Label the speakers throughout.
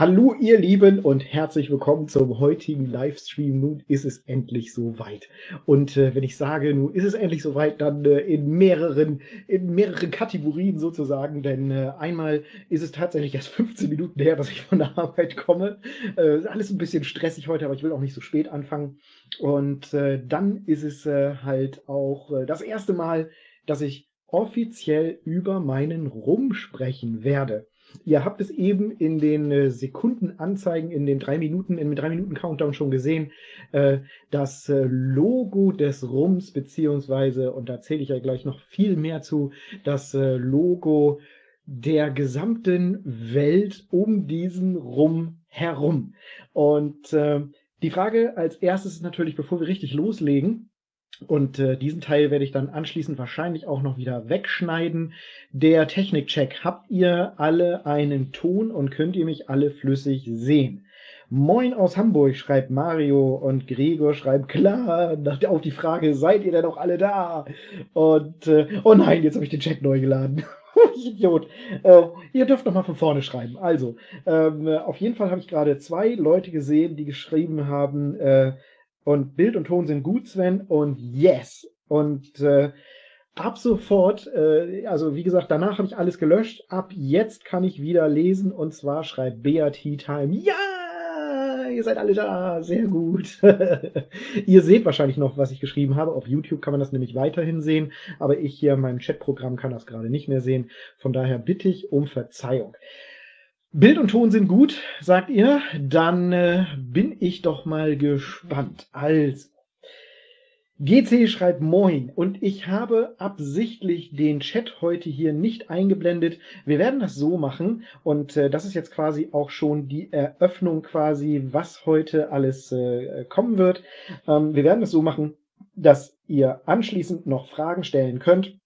Speaker 1: Hallo ihr Lieben und herzlich willkommen zum heutigen Livestream. Nun ist es endlich soweit. Und äh, wenn ich sage, nun ist es endlich soweit, dann äh, in mehreren in mehreren Kategorien sozusagen, denn äh, einmal ist es tatsächlich erst 15 Minuten her, dass ich von der Arbeit komme. Äh, alles ein bisschen stressig heute, aber ich will auch nicht so spät anfangen. Und äh, dann ist es äh, halt auch das erste Mal, dass ich offiziell über meinen Rum sprechen werde. Ihr habt es eben in den äh, Sekundenanzeigen, in den drei Minuten, in den drei Minuten Countdown schon gesehen, äh, das äh, Logo des Rums, beziehungsweise, und da erzähle ich ja gleich noch viel mehr zu, das Logo der gesamten Welt um diesen Rum herum. Und äh, die Frage als erstes ist natürlich, bevor wir richtig loslegen, und äh, diesen Teil werde ich dann anschließend wahrscheinlich auch noch wieder wegschneiden. Der Technikcheck. Habt ihr alle einen Ton und könnt ihr mich alle flüssig sehen? Moin aus Hamburg, schreibt Mario und Gregor schreibt klar auf die Frage, seid ihr denn auch alle da? Und äh, oh nein, jetzt habe ich den Chat neu geladen. Idiot. Äh, ihr dürft noch mal von vorne schreiben. Also, ähm, auf jeden Fall habe ich gerade zwei Leute gesehen, die geschrieben haben, äh, und Bild und Ton sind gut, Sven. Und yes. Und äh, ab sofort, äh, also wie gesagt, danach habe ich alles gelöscht. Ab jetzt kann ich wieder lesen. Und zwar schreibt Beat Time. Ja! Ihr seid alle da, sehr gut. ihr seht wahrscheinlich noch, was ich geschrieben habe. Auf YouTube kann man das nämlich weiterhin sehen, aber ich hier in meinem Chatprogramm kann das gerade nicht mehr sehen. Von daher bitte ich um Verzeihung. Bild und Ton sind gut, sagt ihr. Dann äh, bin ich doch mal gespannt. Also, GC schreibt Moin und ich habe absichtlich den Chat heute hier nicht eingeblendet. Wir werden das so machen und äh, das ist jetzt quasi auch schon die Eröffnung quasi, was heute alles äh, kommen wird. Ähm, wir werden das so machen, dass ihr anschließend noch Fragen stellen könnt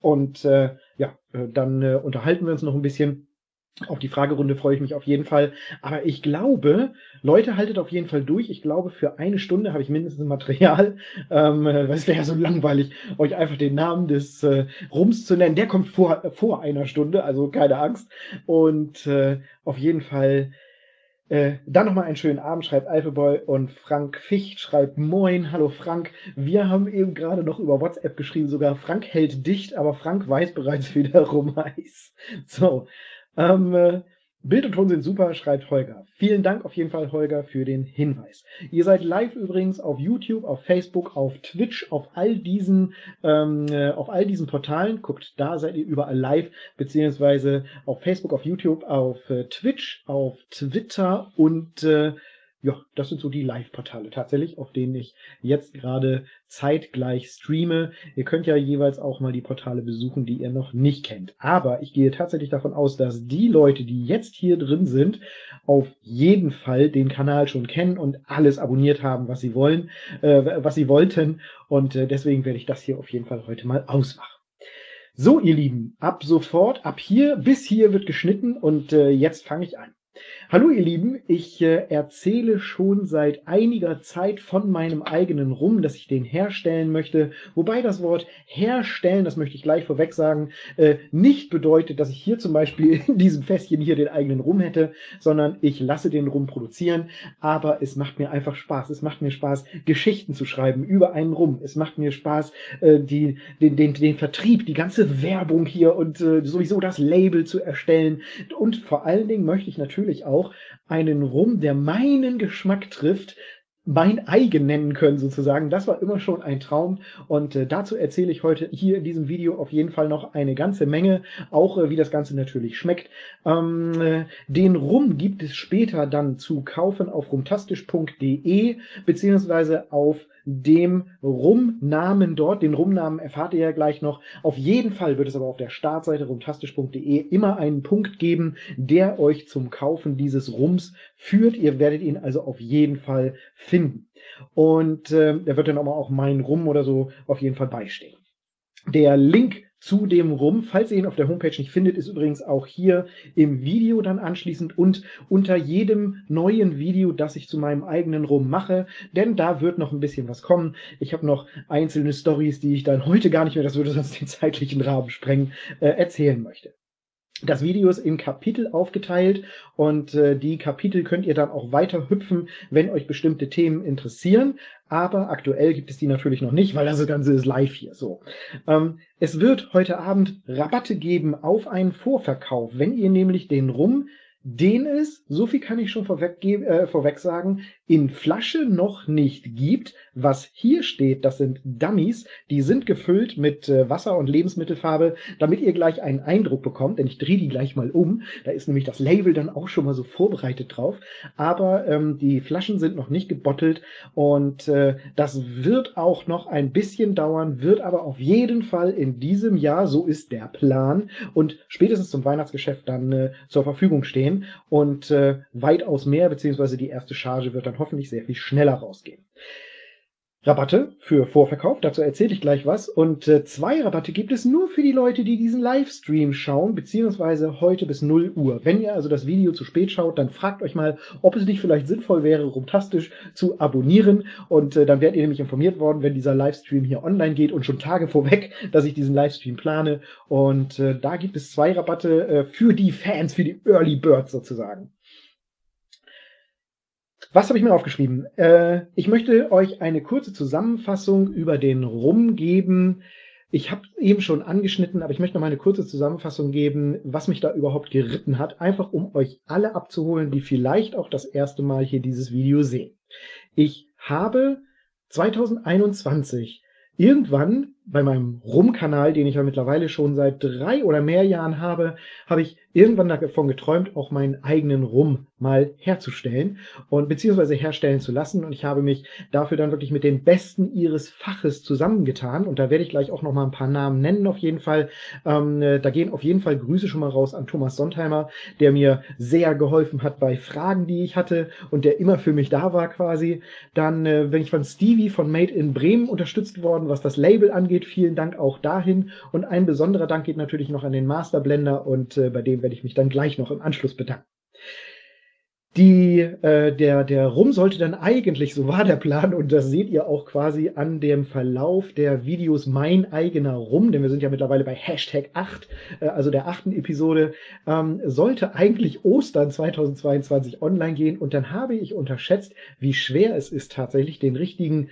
Speaker 1: und äh, ja, äh, dann äh, unterhalten wir uns noch ein bisschen auf die Fragerunde freue ich mich auf jeden Fall. Aber ich glaube, Leute, haltet auf jeden Fall durch. Ich glaube, für eine Stunde habe ich mindestens Material. Ähm, es wäre ja so langweilig, euch einfach den Namen des äh, Rums zu nennen. Der kommt vor, vor einer Stunde, also keine Angst. Und äh, auf jeden Fall äh, dann nochmal einen schönen Abend, schreibt Alpheboy und Frank Ficht schreibt Moin, hallo Frank. Wir haben eben gerade noch über WhatsApp geschrieben, sogar Frank hält dicht, aber Frank weiß bereits wiederum heiß. So, ähm, äh, Bild und Ton sind super, schreibt Holger. Vielen Dank auf jeden Fall, Holger, für den Hinweis. Ihr seid live übrigens auf YouTube, auf Facebook, auf Twitch, auf all diesen, ähm, äh, auf all diesen Portalen. Guckt, da seid ihr überall live, beziehungsweise auf Facebook, auf YouTube, auf äh, Twitch, auf Twitter und äh, ja, das sind so die Live-Portale tatsächlich, auf denen ich jetzt gerade zeitgleich streame. Ihr könnt ja jeweils auch mal die Portale besuchen, die ihr noch nicht kennt. Aber ich gehe tatsächlich davon aus, dass die Leute, die jetzt hier drin sind, auf jeden Fall den Kanal schon kennen und alles abonniert haben, was sie wollen, äh, was sie wollten. Und äh, deswegen werde ich das hier auf jeden Fall heute mal ausmachen. So, ihr Lieben, ab sofort, ab hier bis hier wird geschnitten und äh, jetzt fange ich an. Hallo ihr Lieben, ich äh, erzähle schon seit einiger Zeit von meinem eigenen Rum, dass ich den herstellen möchte. Wobei das Wort herstellen, das möchte ich gleich vorweg sagen, äh, nicht bedeutet, dass ich hier zum Beispiel in diesem Fässchen hier den eigenen Rum hätte, sondern ich lasse den Rum produzieren. Aber es macht mir einfach Spaß. Es macht mir Spaß, Geschichten zu schreiben über einen Rum. Es macht mir Spaß, äh, die, den, den, den Vertrieb, die ganze Werbung hier und äh, sowieso das Label zu erstellen. Und vor allen Dingen möchte ich natürlich natürlich auch einen Rum, der meinen Geschmack trifft, mein eigen nennen können sozusagen. Das war immer schon ein Traum und äh, dazu erzähle ich heute hier in diesem Video auf jeden Fall noch eine ganze Menge, auch äh, wie das Ganze natürlich schmeckt. Ähm, äh, den Rum gibt es später dann zu kaufen auf rumtastisch.de beziehungsweise auf dem Rumnamen dort. Den Rumnamen erfahrt ihr ja gleich noch. Auf jeden Fall wird es aber auf der Startseite rumtastisch.de immer einen Punkt geben, der euch zum Kaufen dieses Rums führt. Ihr werdet ihn also auf jeden Fall finden. Und äh, da wird dann auch mein Rum oder so auf jeden Fall beistehen. Der Link zu dem rum. Falls ihr ihn auf der Homepage nicht findet, ist übrigens auch hier im Video dann anschließend und unter jedem neuen Video, das ich zu meinem eigenen Rum mache, denn da wird noch ein bisschen was kommen. Ich habe noch einzelne Stories, die ich dann heute gar nicht mehr, das würde sonst den zeitlichen Rahmen sprengen, äh, erzählen möchte. Das Video ist in Kapitel aufgeteilt und äh, die Kapitel könnt ihr dann auch weiter hüpfen, wenn euch bestimmte Themen interessieren. Aber aktuell gibt es die natürlich noch nicht, weil das Ganze ist live hier. So, ähm, es wird heute Abend Rabatte geben auf einen Vorverkauf, wenn ihr nämlich den Rum den es, so viel kann ich schon vorweg, äh, vorweg sagen, in Flasche noch nicht gibt. Was hier steht, das sind Dummies, die sind gefüllt mit äh, Wasser und Lebensmittelfarbe, damit ihr gleich einen Eindruck bekommt, denn ich drehe die gleich mal um. Da ist nämlich das Label dann auch schon mal so vorbereitet drauf. Aber ähm, die Flaschen sind noch nicht gebottelt und äh, das wird auch noch ein bisschen dauern, wird aber auf jeden Fall in diesem Jahr, so ist der Plan, und spätestens zum Weihnachtsgeschäft dann äh, zur Verfügung stehen und äh, weitaus mehr, beziehungsweise die erste Charge wird dann hoffentlich sehr viel schneller rausgehen. Rabatte für Vorverkauf, dazu erzähle ich gleich was. Und äh, zwei Rabatte gibt es nur für die Leute, die diesen Livestream schauen, beziehungsweise heute bis 0 Uhr. Wenn ihr also das Video zu spät schaut, dann fragt euch mal, ob es nicht vielleicht sinnvoll wäre, rumtastisch zu abonnieren. Und äh, dann werdet ihr nämlich informiert worden, wenn dieser Livestream hier online geht und schon Tage vorweg, dass ich diesen Livestream plane. Und äh, da gibt es zwei Rabatte äh, für die Fans, für die Early Birds sozusagen. Was habe ich mir aufgeschrieben? Äh, ich möchte euch eine kurze Zusammenfassung über den Rum geben. Ich habe eben schon angeschnitten, aber ich möchte noch mal eine kurze Zusammenfassung geben, was mich da überhaupt geritten hat, einfach um euch alle abzuholen, die vielleicht auch das erste Mal hier dieses Video sehen. Ich habe 2021 irgendwann bei meinem Rum-Kanal, den ich ja mittlerweile schon seit drei oder mehr Jahren habe, habe ich irgendwann davon geträumt, auch meinen eigenen Rum mal herzustellen und beziehungsweise herstellen zu lassen. Und ich habe mich dafür dann wirklich mit den Besten ihres Faches zusammengetan. Und da werde ich gleich auch noch mal ein paar Namen nennen auf jeden Fall. Ähm, äh, da gehen auf jeden Fall Grüße schon mal raus an Thomas Sontheimer, der mir sehr geholfen hat bei Fragen, die ich hatte und der immer für mich da war quasi. Dann äh, bin ich von Stevie von Made in Bremen unterstützt worden, was das Label angeht. Vielen Dank auch dahin. Und ein besonderer Dank geht natürlich noch an den Masterblender und äh, bei dem werde ich mich dann gleich noch im Anschluss bedanken. Die, äh, der, der Rum sollte dann eigentlich, so war der Plan, und das seht ihr auch quasi an dem Verlauf der Videos Mein eigener Rum, denn wir sind ja mittlerweile bei Hashtag 8, äh, also der achten Episode, ähm, sollte eigentlich Ostern 2022 online gehen und dann habe ich unterschätzt, wie schwer es ist, tatsächlich den richtigen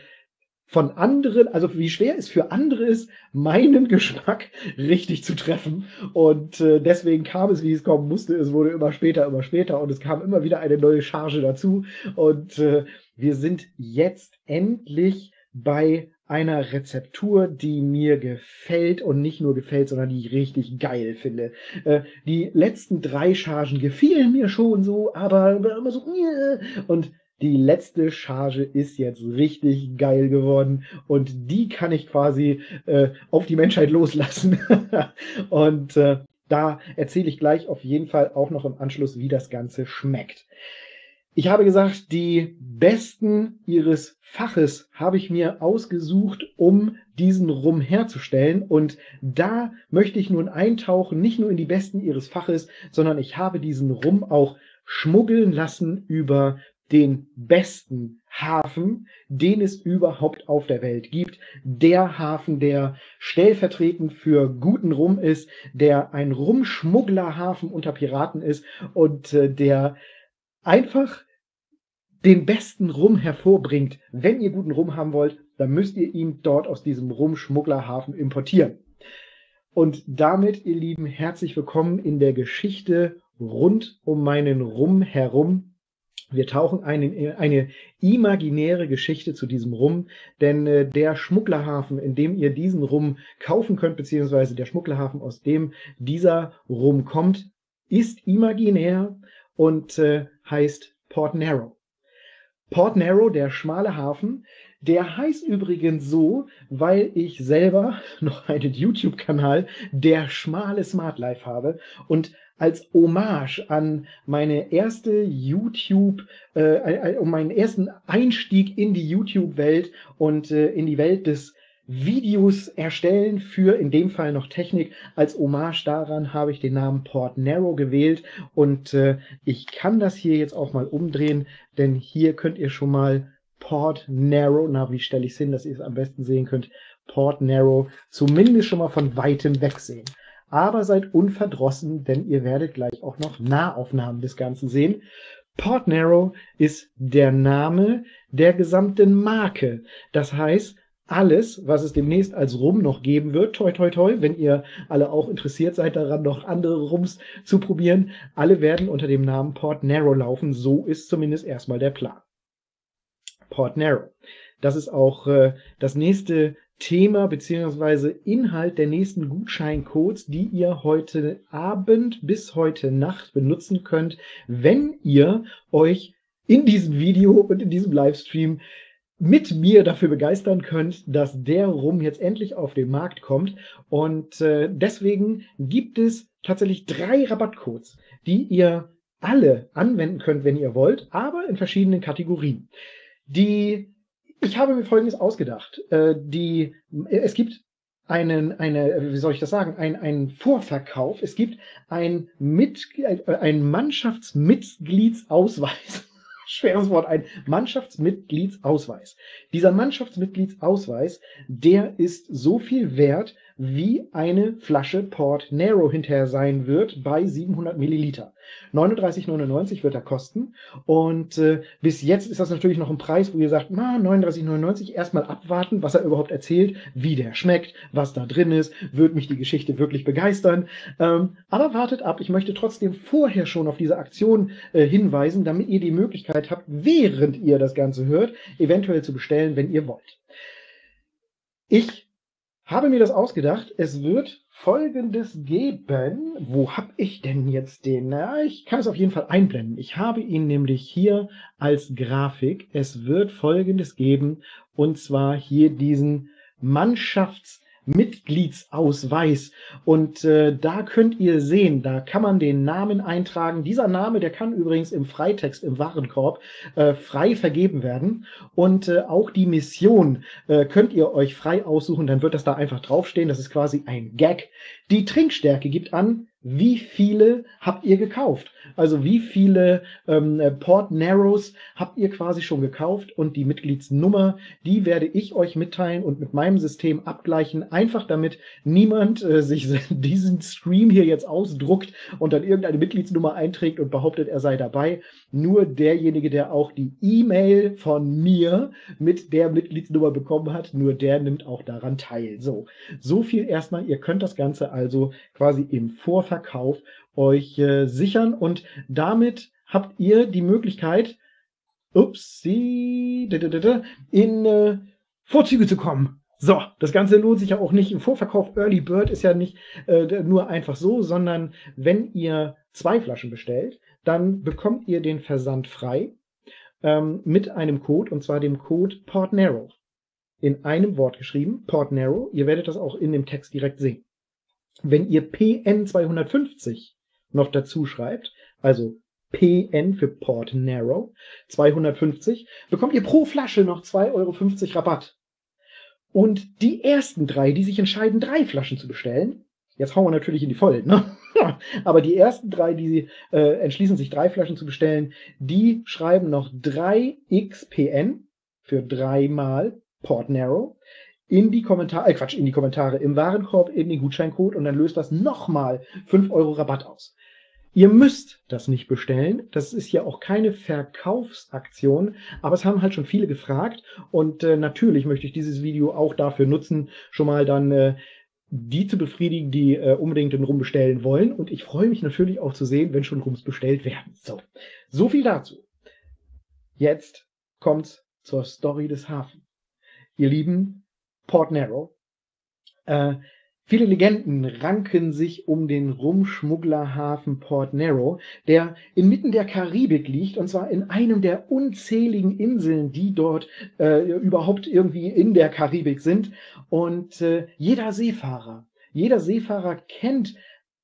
Speaker 1: von anderen, also wie schwer es für andere ist, meinen Geschmack richtig zu treffen. Und äh, deswegen kam es, wie es kommen musste. Es wurde immer später, immer später und es kam immer wieder eine neue Charge dazu. Und äh, wir sind jetzt endlich bei einer Rezeptur, die mir gefällt und nicht nur gefällt, sondern die ich richtig geil finde. Äh, die letzten drei Chargen gefielen mir schon so, aber immer so und die letzte Charge ist jetzt richtig geil geworden und die kann ich quasi äh, auf die Menschheit loslassen. und äh, da erzähle ich gleich auf jeden Fall auch noch im Anschluss, wie das Ganze schmeckt. Ich habe gesagt, die besten ihres Faches habe ich mir ausgesucht, um diesen Rum herzustellen. Und da möchte ich nun eintauchen, nicht nur in die besten ihres Faches, sondern ich habe diesen Rum auch schmuggeln lassen über den besten Hafen, den es überhaupt auf der Welt gibt. Der Hafen, der stellvertretend für guten Rum ist, der ein Rumschmugglerhafen unter Piraten ist und äh, der einfach den besten Rum hervorbringt. Wenn ihr guten Rum haben wollt, dann müsst ihr ihn dort aus diesem Rumschmugglerhafen importieren. Und damit, ihr Lieben, herzlich willkommen in der Geschichte rund um meinen Rum herum. Wir tauchen eine, eine imaginäre Geschichte zu diesem Rum, denn äh, der Schmugglerhafen, in dem ihr diesen Rum kaufen könnt, beziehungsweise der Schmugglerhafen, aus dem dieser Rum kommt, ist imaginär und äh, heißt Port Narrow. Port Narrow, der schmale Hafen, der heißt übrigens so, weil ich selber noch einen YouTube-Kanal, der schmale Smart Life habe und als Hommage an meine erste YouTube, äh, um meinen ersten Einstieg in die YouTube-Welt und äh, in die Welt des Videos erstellen für in dem Fall noch Technik. Als Hommage daran habe ich den Namen Port Narrow gewählt und äh, ich kann das hier jetzt auch mal umdrehen, denn hier könnt ihr schon mal Port Narrow, na wie stelle ich es hin, dass ihr es am besten sehen könnt, Port Narrow zumindest schon mal von weitem wegsehen. Aber seid unverdrossen, denn ihr werdet gleich auch noch Nahaufnahmen des Ganzen sehen. Port Narrow ist der Name der gesamten Marke. Das heißt, alles, was es demnächst als Rum noch geben wird, toi toi toi, wenn ihr alle auch interessiert seid daran, noch andere Rums zu probieren, alle werden unter dem Namen Port Narrow laufen. So ist zumindest erstmal der Plan. Port Narrow. Das ist auch äh, das nächste Thema beziehungsweise Inhalt der nächsten Gutscheincodes, die ihr heute Abend bis heute Nacht benutzen könnt, wenn ihr euch in diesem Video und in diesem Livestream mit mir dafür begeistern könnt, dass der Rum jetzt endlich auf den Markt kommt. Und äh, deswegen gibt es tatsächlich drei Rabattcodes, die ihr alle anwenden könnt, wenn ihr wollt, aber in verschiedenen Kategorien. Die ich habe mir Folgendes ausgedacht. Äh, die, es gibt einen, eine, wie soll ich das sagen, ein, ein Vorverkauf. Es gibt ein, Mit, ein Mannschaftsmitgliedsausweis. Schweres Wort, ein Mannschaftsmitgliedsausweis. Dieser Mannschaftsmitgliedsausweis, der ist so viel wert, wie eine Flasche Port Nero hinterher sein wird bei 700 Milliliter. 39,99 wird er kosten. Und äh, bis jetzt ist das natürlich noch ein Preis, wo ihr sagt, na, 39,99 erstmal abwarten, was er überhaupt erzählt, wie der schmeckt, was da drin ist, wird mich die Geschichte wirklich begeistern. Ähm, aber wartet ab, ich möchte trotzdem vorher schon auf diese Aktion äh, hinweisen, damit ihr die Möglichkeit habt, während ihr das Ganze hört, eventuell zu bestellen, wenn ihr wollt. Ich habe mir das ausgedacht. Es wird Folgendes geben. Wo habe ich denn jetzt den? Na, ich kann es auf jeden Fall einblenden. Ich habe ihn nämlich hier als Grafik. Es wird Folgendes geben. Und zwar hier diesen Mannschafts- Mitgliedsausweis. Und äh, da könnt ihr sehen, da kann man den Namen eintragen. Dieser Name, der kann übrigens im Freitext, im Warenkorb, äh, frei vergeben werden. Und äh, auch die Mission äh, könnt ihr euch frei aussuchen, dann wird das da einfach draufstehen. Das ist quasi ein Gag. Die Trinkstärke gibt an, wie viele habt ihr gekauft? Also wie viele ähm, Port Narrows habt ihr quasi schon gekauft und die Mitgliedsnummer, die werde ich euch mitteilen und mit meinem System abgleichen, einfach damit niemand äh, sich diesen Stream hier jetzt ausdruckt und dann irgendeine Mitgliedsnummer einträgt und behauptet, er sei dabei. Nur derjenige, der auch die E-Mail von mir mit der Mitgliedsnummer bekommen hat, nur der nimmt auch daran teil. So, so viel erstmal. Ihr könnt das Ganze also quasi im Vorfeld Verkauf euch äh, sichern und damit habt ihr die Möglichkeit, upsie, in äh, Vorzüge zu kommen. So, das Ganze lohnt sich ja auch nicht im Vorverkauf. Early Bird ist ja nicht äh, nur einfach so, sondern wenn ihr zwei Flaschen bestellt, dann bekommt ihr den Versand frei ähm, mit einem Code und zwar dem Code PortNarrow. In einem Wort geschrieben, PortNarrow. Ihr werdet das auch in dem Text direkt sehen. Wenn ihr PN 250 noch dazu schreibt, also PN für Port Narrow 250, bekommt ihr pro Flasche noch 2,50 Euro Rabatt. Und die ersten drei, die sich entscheiden, drei Flaschen zu bestellen, jetzt hauen wir natürlich in die Vollen, ne? aber die ersten drei, die äh, entschließen sich, drei Flaschen zu bestellen, die schreiben noch 3XPN für dreimal Port Narrow in die Kommentare, äh Quatsch, in die Kommentare, im Warenkorb in den Gutscheincode und dann löst das nochmal 5 Euro Rabatt aus. Ihr müsst das nicht bestellen. Das ist ja auch keine Verkaufsaktion, aber es haben halt schon viele gefragt und äh, natürlich möchte ich dieses Video auch dafür nutzen, schon mal dann äh, die zu befriedigen, die äh, unbedingt den Rum bestellen wollen. Und ich freue mich natürlich auch zu sehen, wenn schon Rums bestellt werden. So, so viel dazu. Jetzt kommt's zur Story des Hafen. Ihr Lieben, Port Narrow. Äh, viele Legenden ranken sich um den Rumschmugglerhafen Port Narrow, der inmitten der Karibik liegt, und zwar in einem der unzähligen Inseln, die dort äh, überhaupt irgendwie in der Karibik sind. Und äh, jeder Seefahrer, jeder Seefahrer kennt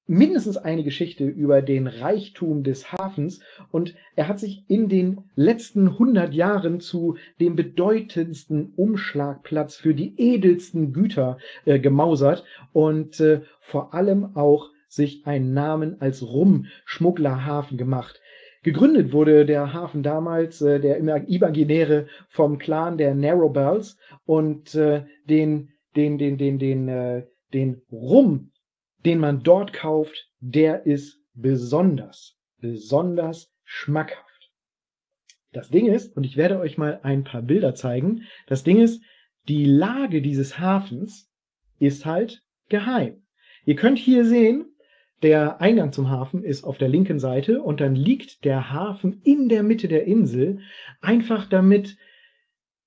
Speaker 1: mindestens eine Geschichte über den Reichtum des Hafens und er hat sich in den letzten 100 Jahren zu dem bedeutendsten Umschlagplatz für die edelsten Güter äh, gemausert und äh, vor allem auch sich einen Namen als Rumschmugglerhafen gemacht. Gegründet wurde der Hafen damals, äh, der imaginäre, vom Clan der Narrowbells und äh, den, den, den, den, den, äh, den Rum den man dort kauft, der ist besonders, besonders schmackhaft. Das Ding ist, und ich werde euch mal ein paar Bilder zeigen, das Ding ist, die Lage dieses Hafens ist halt geheim. Ihr könnt hier sehen, der Eingang zum Hafen ist auf der linken Seite und dann liegt der Hafen in der Mitte der Insel, einfach damit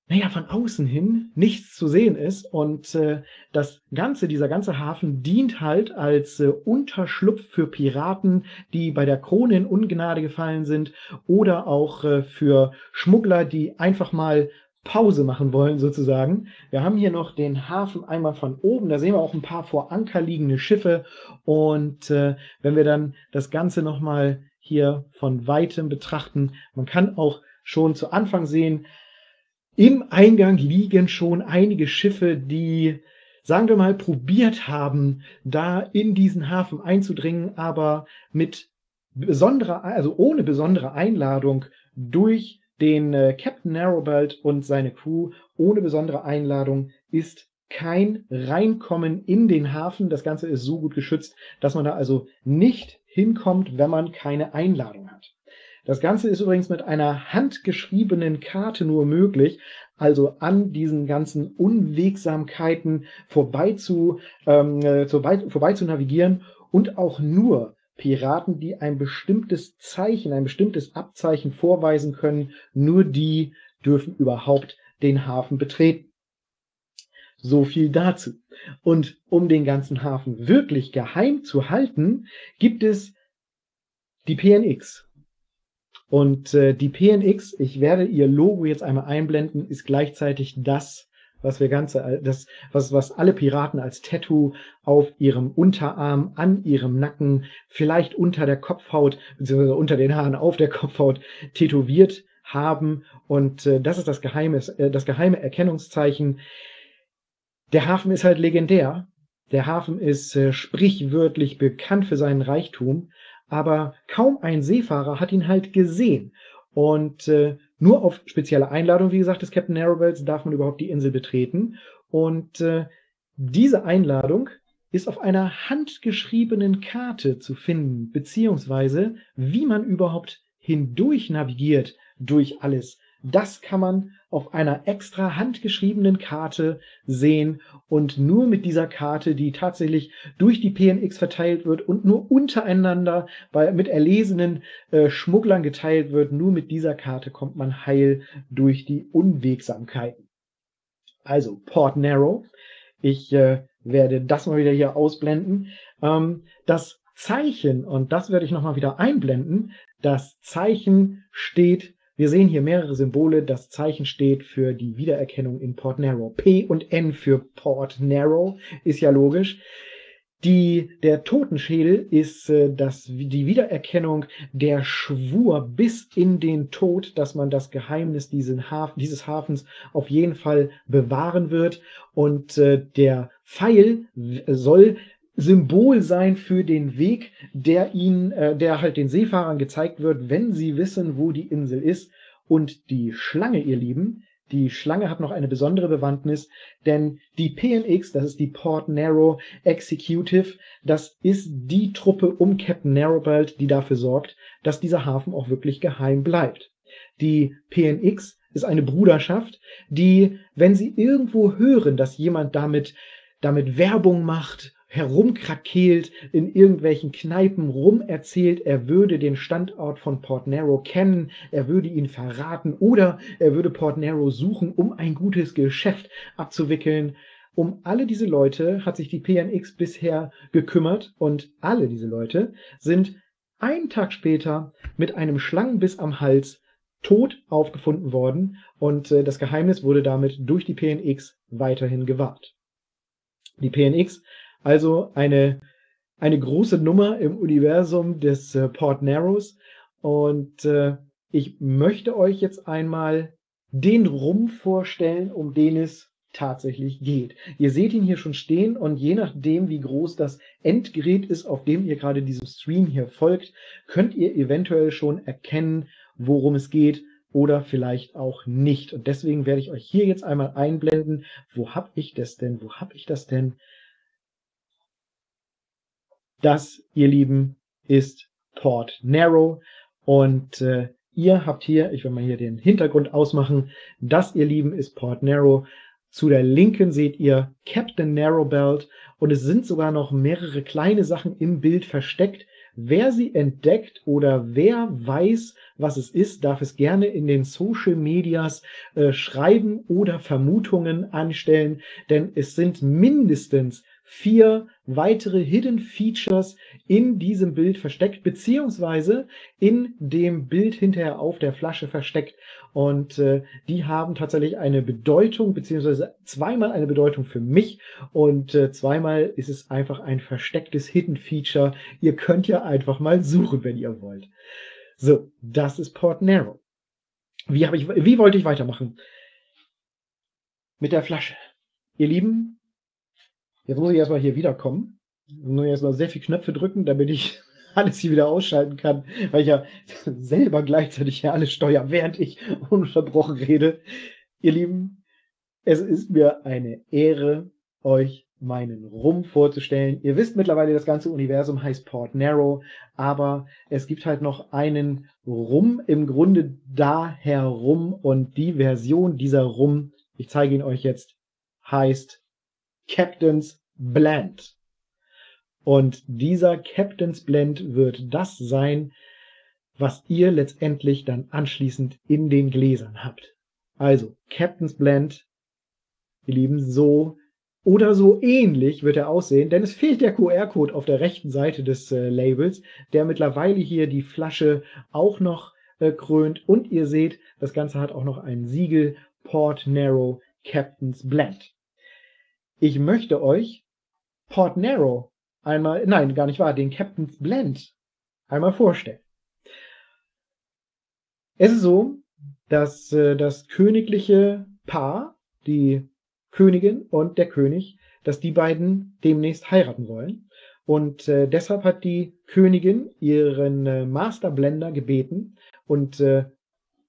Speaker 1: naja, von außen hin nichts zu sehen ist. Und äh, das Ganze, dieser ganze Hafen dient halt als äh, Unterschlupf für Piraten, die bei der Krone in Ungnade gefallen sind, oder auch äh, für Schmuggler, die einfach mal Pause machen wollen, sozusagen. Wir haben hier noch den Hafen einmal von oben. Da sehen wir auch ein paar vor Anker liegende Schiffe. Und äh, wenn wir dann das Ganze nochmal hier von weitem betrachten, man kann auch schon zu Anfang sehen, im Eingang liegen schon einige Schiffe, die, sagen wir mal, probiert haben, da in diesen Hafen einzudringen, aber mit besonderer, also ohne besondere Einladung durch den äh, Captain Narrowbelt und seine Crew, ohne besondere Einladung ist kein Reinkommen in den Hafen. Das Ganze ist so gut geschützt, dass man da also nicht hinkommt, wenn man keine Einladung hat. Das Ganze ist übrigens mit einer handgeschriebenen Karte nur möglich, also an diesen ganzen Unwegsamkeiten vorbei zu, ähm, äh, vorbei, vorbei zu navigieren und auch nur Piraten, die ein bestimmtes Zeichen, ein bestimmtes Abzeichen vorweisen können, nur die dürfen überhaupt den Hafen betreten. So viel dazu. Und um den ganzen Hafen wirklich geheim zu halten, gibt es die PNX. Und äh, die PNX, ich werde ihr Logo jetzt einmal einblenden, ist gleichzeitig das, was wir ganze, das, was, was alle Piraten als Tattoo auf ihrem Unterarm, an ihrem Nacken, vielleicht unter der Kopfhaut, beziehungsweise unter den Haaren auf der Kopfhaut tätowiert haben. Und äh, das ist das geheime, äh, das geheime Erkennungszeichen. Der Hafen ist halt legendär. Der Hafen ist äh, sprichwörtlich bekannt für seinen Reichtum aber kaum ein Seefahrer hat ihn halt gesehen. Und äh, nur auf spezielle Einladung, wie gesagt, des Captain Narrowbells darf man überhaupt die Insel betreten. Und äh, diese Einladung ist auf einer handgeschriebenen Karte zu finden, beziehungsweise wie man überhaupt hindurch navigiert durch alles. Das kann man auf einer extra handgeschriebenen Karte sehen und nur mit dieser Karte, die tatsächlich durch die PNX verteilt wird und nur untereinander bei, mit erlesenen äh, Schmugglern geteilt wird, nur mit dieser Karte kommt man heil durch die Unwegsamkeiten. Also Port Narrow. Ich äh, werde das mal wieder hier ausblenden. Ähm, das Zeichen, und das werde ich nochmal wieder einblenden, das Zeichen steht wir sehen hier mehrere Symbole. Das Zeichen steht für die Wiedererkennung in Port Narrow. P und N für Port Narrow ist ja logisch. Die, der Totenschädel ist äh, das, die Wiedererkennung der Schwur bis in den Tod, dass man das Geheimnis diesen Hafen, dieses Hafens auf jeden Fall bewahren wird. Und äh, der Pfeil soll Symbol sein für den Weg, der ihnen, äh, der halt den Seefahrern gezeigt wird, wenn sie wissen, wo die Insel ist. Und die Schlange, ihr Lieben, die Schlange hat noch eine besondere Bewandtnis, denn die PNX, das ist die Port Narrow Executive, das ist die Truppe um Captain Narrowbelt, die dafür sorgt, dass dieser Hafen auch wirklich geheim bleibt. Die PNX ist eine Bruderschaft, die, wenn sie irgendwo hören, dass jemand damit damit Werbung macht herumkrakeelt, in irgendwelchen Kneipen rumerzählt, er würde den Standort von Port Narrow kennen, er würde ihn verraten oder er würde Port Narrow suchen, um ein gutes Geschäft abzuwickeln. Um alle diese Leute hat sich die PNX bisher gekümmert und alle diese Leute sind einen Tag später mit einem Schlangenbiss am Hals tot aufgefunden worden und äh, das Geheimnis wurde damit durch die PNX weiterhin gewahrt. Die PNX also eine, eine große Nummer im Universum des äh, Port Narrows. Und äh, ich möchte euch jetzt einmal den Rum vorstellen, um den es tatsächlich geht. Ihr seht ihn hier schon stehen und je nachdem, wie groß das Endgerät ist, auf dem ihr gerade diesem Stream hier folgt, könnt ihr eventuell schon erkennen, worum es geht oder vielleicht auch nicht. Und deswegen werde ich euch hier jetzt einmal einblenden. Wo habe ich das denn? Wo habe ich das denn? Das, ihr Lieben, ist Port Narrow. Und äh, ihr habt hier, ich will mal hier den Hintergrund ausmachen, das, ihr Lieben, ist Port Narrow. Zu der Linken seht ihr Captain Narrowbelt und es sind sogar noch mehrere kleine Sachen im Bild versteckt. Wer sie entdeckt oder wer weiß, was es ist, darf es gerne in den Social Medias äh, schreiben oder Vermutungen anstellen, denn es sind mindestens vier weitere Hidden Features in diesem Bild versteckt, beziehungsweise in dem Bild hinterher auf der Flasche versteckt. Und äh, die haben tatsächlich eine Bedeutung, beziehungsweise zweimal eine Bedeutung für mich und äh, zweimal ist es einfach ein verstecktes Hidden Feature. Ihr könnt ja einfach mal suchen, wenn ihr wollt. So, das ist Port Narrow. Wie, habe ich, wie wollte ich weitermachen? Mit der Flasche. Ihr Lieben, Jetzt muss ich erstmal hier wiederkommen. Ich muss erstmal sehr viel Knöpfe drücken, damit ich alles hier wieder ausschalten kann, weil ich ja selber gleichzeitig hier alles steuere, während ich ununterbrochen rede. Ihr Lieben, es ist mir eine Ehre, euch meinen Rum vorzustellen. Ihr wisst mittlerweile, das ganze Universum heißt Port Narrow, aber es gibt halt noch einen Rum im Grunde daher rum und die Version dieser Rum, ich zeige ihn euch jetzt, heißt Captain's Blend. Und dieser Captain's Blend wird das sein, was ihr letztendlich dann anschließend in den Gläsern habt. Also Captain's Blend, ihr Lieben, so oder so ähnlich wird er aussehen, denn es fehlt der QR-Code auf der rechten Seite des äh, Labels, der mittlerweile hier die Flasche auch noch äh, krönt. Und ihr seht, das Ganze hat auch noch ein Siegel Port Narrow Captain's Blend. Ich möchte euch Port Narrow einmal, nein, gar nicht wahr, den Captain's Blend einmal vorstellen. Es ist so, dass äh, das königliche Paar, die Königin und der König, dass die beiden demnächst heiraten wollen. Und äh, deshalb hat die Königin ihren äh, Master Blender gebeten und äh,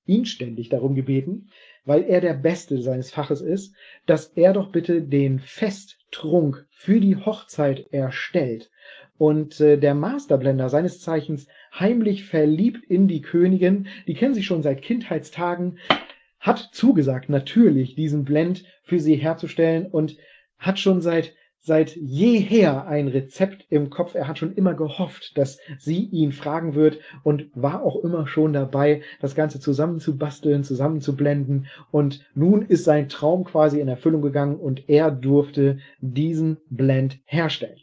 Speaker 1: ihn ständig darum gebeten, weil er der Beste seines Faches ist, dass er doch bitte den Festtrunk für die Hochzeit erstellt. Und äh, der Masterblender seines Zeichens heimlich verliebt in die Königin, die kennen sich schon seit Kindheitstagen, hat zugesagt, natürlich diesen Blend für sie herzustellen und hat schon seit seit jeher ein Rezept im Kopf. Er hat schon immer gehofft, dass sie ihn fragen wird und war auch immer schon dabei, das Ganze zusammenzubasteln, zusammenzublenden. Und nun ist sein Traum quasi in Erfüllung gegangen und er durfte diesen Blend herstellen.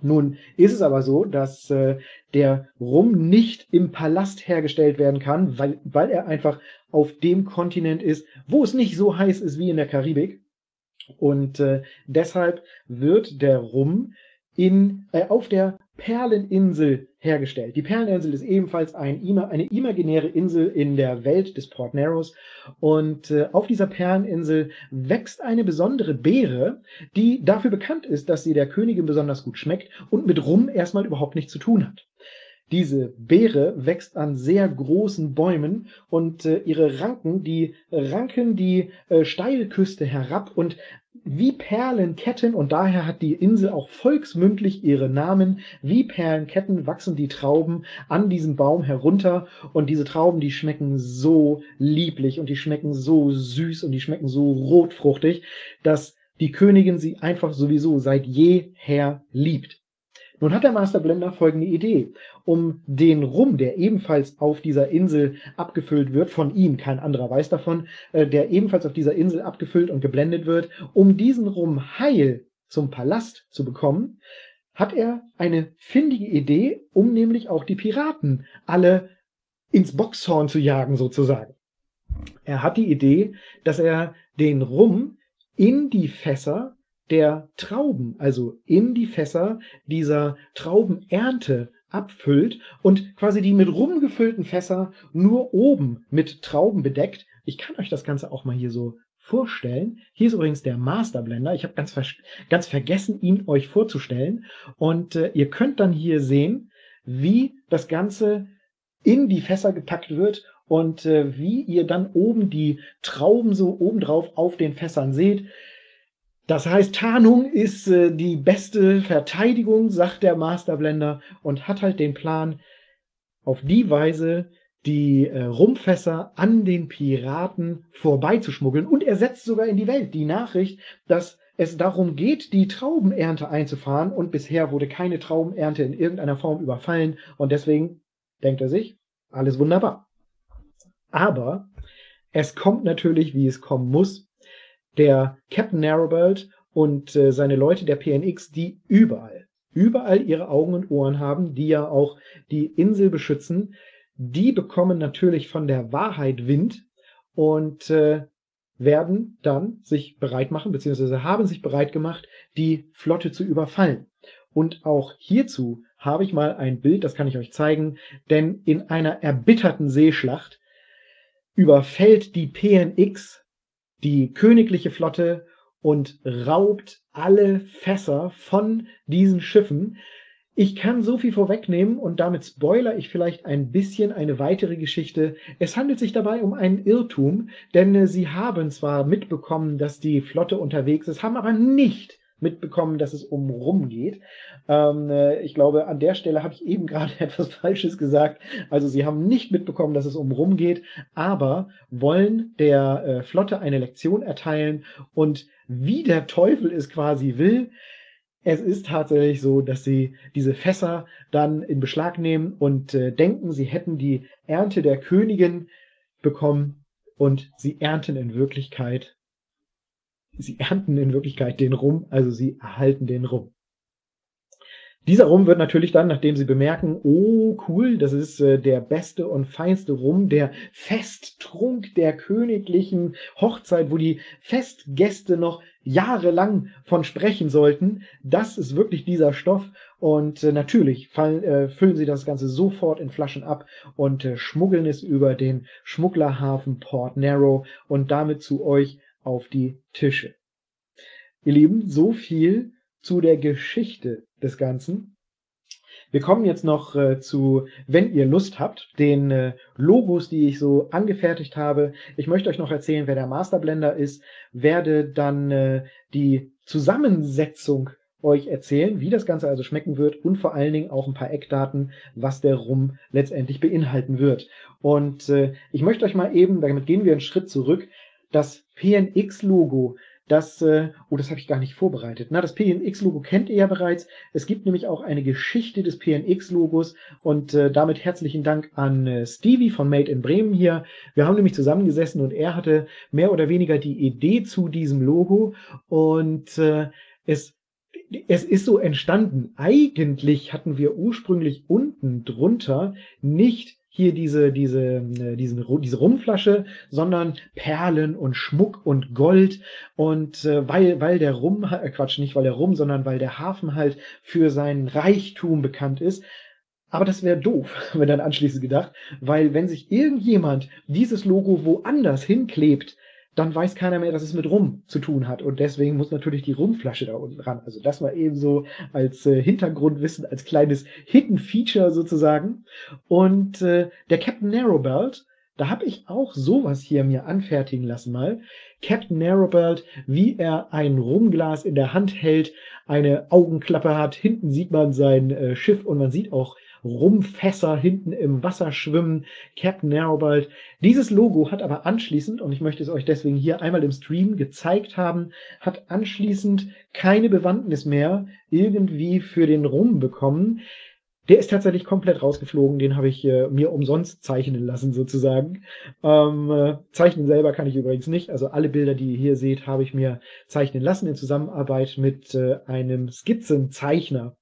Speaker 1: Nun ist es aber so, dass äh, der Rum nicht im Palast hergestellt werden kann, weil, weil er einfach auf dem Kontinent ist, wo es nicht so heiß ist wie in der Karibik. Und äh, deshalb wird der Rum in, äh, auf der Perleninsel hergestellt. Die Perleninsel ist ebenfalls ein, eine imaginäre Insel in der Welt des Port Narrows. Und äh, auf dieser Perleninsel wächst eine besondere Beere, die dafür bekannt ist, dass sie der Königin besonders gut schmeckt und mit Rum erstmal überhaupt nichts zu tun hat. Diese Beere wächst an sehr großen Bäumen und äh, ihre Ranken, die ranken die äh, Steilküste herab und wie Perlenketten, und daher hat die Insel auch volksmündlich ihre Namen, wie Perlenketten wachsen die Trauben an diesem Baum herunter und diese Trauben, die schmecken so lieblich und die schmecken so süß und die schmecken so rotfruchtig, dass die Königin sie einfach sowieso seit jeher liebt. Nun hat der Master Blender folgende Idee. Um den Rum, der ebenfalls auf dieser Insel abgefüllt wird, von ihm, kein anderer weiß davon, äh, der ebenfalls auf dieser Insel abgefüllt und geblendet wird, um diesen Rum heil zum Palast zu bekommen, hat er eine findige Idee, um nämlich auch die Piraten alle ins Boxhorn zu jagen, sozusagen. Er hat die Idee, dass er den Rum in die Fässer der Trauben, also in die Fässer dieser Traubenernte abfüllt und quasi die mit rumgefüllten Fässer nur oben mit Trauben bedeckt. Ich kann euch das Ganze auch mal hier so vorstellen. Hier ist übrigens der Master Blender. Ich habe ganz, ganz vergessen, ihn euch vorzustellen. Und äh, ihr könnt dann hier sehen, wie das Ganze in die Fässer gepackt wird und äh, wie ihr dann oben die Trauben so obendrauf auf den Fässern seht. Das heißt, Tarnung ist äh, die beste Verteidigung, sagt der Masterblender und hat halt den Plan, auf die Weise die äh, Rumfässer an den Piraten vorbeizuschmuggeln. Und er setzt sogar in die Welt die Nachricht, dass es darum geht, die Traubenernte einzufahren. Und bisher wurde keine Traubenernte in irgendeiner Form überfallen. Und deswegen denkt er sich, alles wunderbar. Aber es kommt natürlich, wie es kommen muss. Der Captain Narrowbolt und äh, seine Leute der PNX, die überall, überall ihre Augen und Ohren haben, die ja auch die Insel beschützen, die bekommen natürlich von der Wahrheit Wind und äh, werden dann sich bereit machen, beziehungsweise haben sich bereit gemacht, die Flotte zu überfallen. Und auch hierzu habe ich mal ein Bild, das kann ich euch zeigen, denn in einer erbitterten Seeschlacht überfällt die PNX die königliche Flotte und raubt alle Fässer von diesen Schiffen. Ich kann so viel vorwegnehmen und damit spoiler ich vielleicht ein bisschen eine weitere Geschichte. Es handelt sich dabei um einen Irrtum, denn sie haben zwar mitbekommen, dass die Flotte unterwegs ist, haben aber nicht mitbekommen, dass es um Rum geht. Ähm, äh, ich glaube, an der Stelle habe ich eben gerade etwas Falsches gesagt. Also sie haben nicht mitbekommen, dass es um Rum geht, aber wollen der äh, Flotte eine Lektion erteilen und wie der Teufel es quasi will, es ist tatsächlich so, dass sie diese Fässer dann in Beschlag nehmen und äh, denken, sie hätten die Ernte der Königin bekommen und sie ernten in Wirklichkeit sie ernten in Wirklichkeit den Rum, also sie erhalten den Rum. Dieser Rum wird natürlich dann, nachdem sie bemerken, oh cool, das ist äh, der beste und feinste Rum, der Festtrunk der königlichen Hochzeit, wo die Festgäste noch jahrelang von sprechen sollten. Das ist wirklich dieser Stoff und äh, natürlich fallen, äh, füllen sie das Ganze sofort in Flaschen ab und äh, schmuggeln es über den Schmugglerhafen Port Narrow und damit zu euch auf die Tische. Ihr Lieben, so viel zu der Geschichte des Ganzen. Wir kommen jetzt noch äh, zu, wenn ihr Lust habt, den äh, Logos, die ich so angefertigt habe. Ich möchte euch noch erzählen, wer der Masterblender ist, werde dann äh, die Zusammensetzung euch erzählen, wie das Ganze also schmecken wird und vor allen Dingen auch ein paar Eckdaten, was der Rum letztendlich beinhalten wird. Und äh, ich möchte euch mal eben, damit gehen wir einen Schritt zurück, das PNX-Logo, das, äh, oh, das habe ich gar nicht vorbereitet. Na, das PNX-Logo kennt ihr ja bereits. Es gibt nämlich auch eine Geschichte des PNX-Logos und äh, damit herzlichen Dank an äh, Stevie von Made in Bremen hier. Wir haben nämlich zusammengesessen und er hatte mehr oder weniger die Idee zu diesem Logo und äh, es es ist so entstanden. Eigentlich hatten wir ursprünglich unten drunter nicht hier diese, diese, äh, diesen, diese Rumflasche, sondern Perlen und Schmuck und Gold. Und äh, weil, weil der Rum, äh, Quatsch, nicht weil der Rum, sondern weil der Hafen halt für seinen Reichtum bekannt ist, aber das wäre doof, wenn dann anschließend gedacht, weil wenn sich irgendjemand dieses Logo woanders hinklebt, dann weiß keiner mehr, dass es mit Rum zu tun hat. Und deswegen muss natürlich die Rumflasche da unten ran. Also das war eben so als äh, Hintergrundwissen, als kleines Hidden Feature sozusagen. Und äh, der Captain Narrowbelt, da habe ich auch sowas hier mir anfertigen lassen mal. Captain Narrowbelt, wie er ein Rumglas in der Hand hält, eine Augenklappe hat, hinten sieht man sein äh, Schiff und man sieht auch Rumfässer hinten im Wasser schwimmen, Captain Narrowbold. Dieses Logo hat aber anschließend, und ich möchte es euch deswegen hier einmal im Stream gezeigt haben, hat anschließend keine Bewandtnis mehr irgendwie für den Rum bekommen. Der ist tatsächlich komplett rausgeflogen, den habe ich äh, mir umsonst zeichnen lassen sozusagen. Ähm, äh, zeichnen selber kann ich übrigens nicht. Also alle Bilder, die ihr hier seht, habe ich mir zeichnen lassen in Zusammenarbeit mit äh, einem Skizzenzeichner.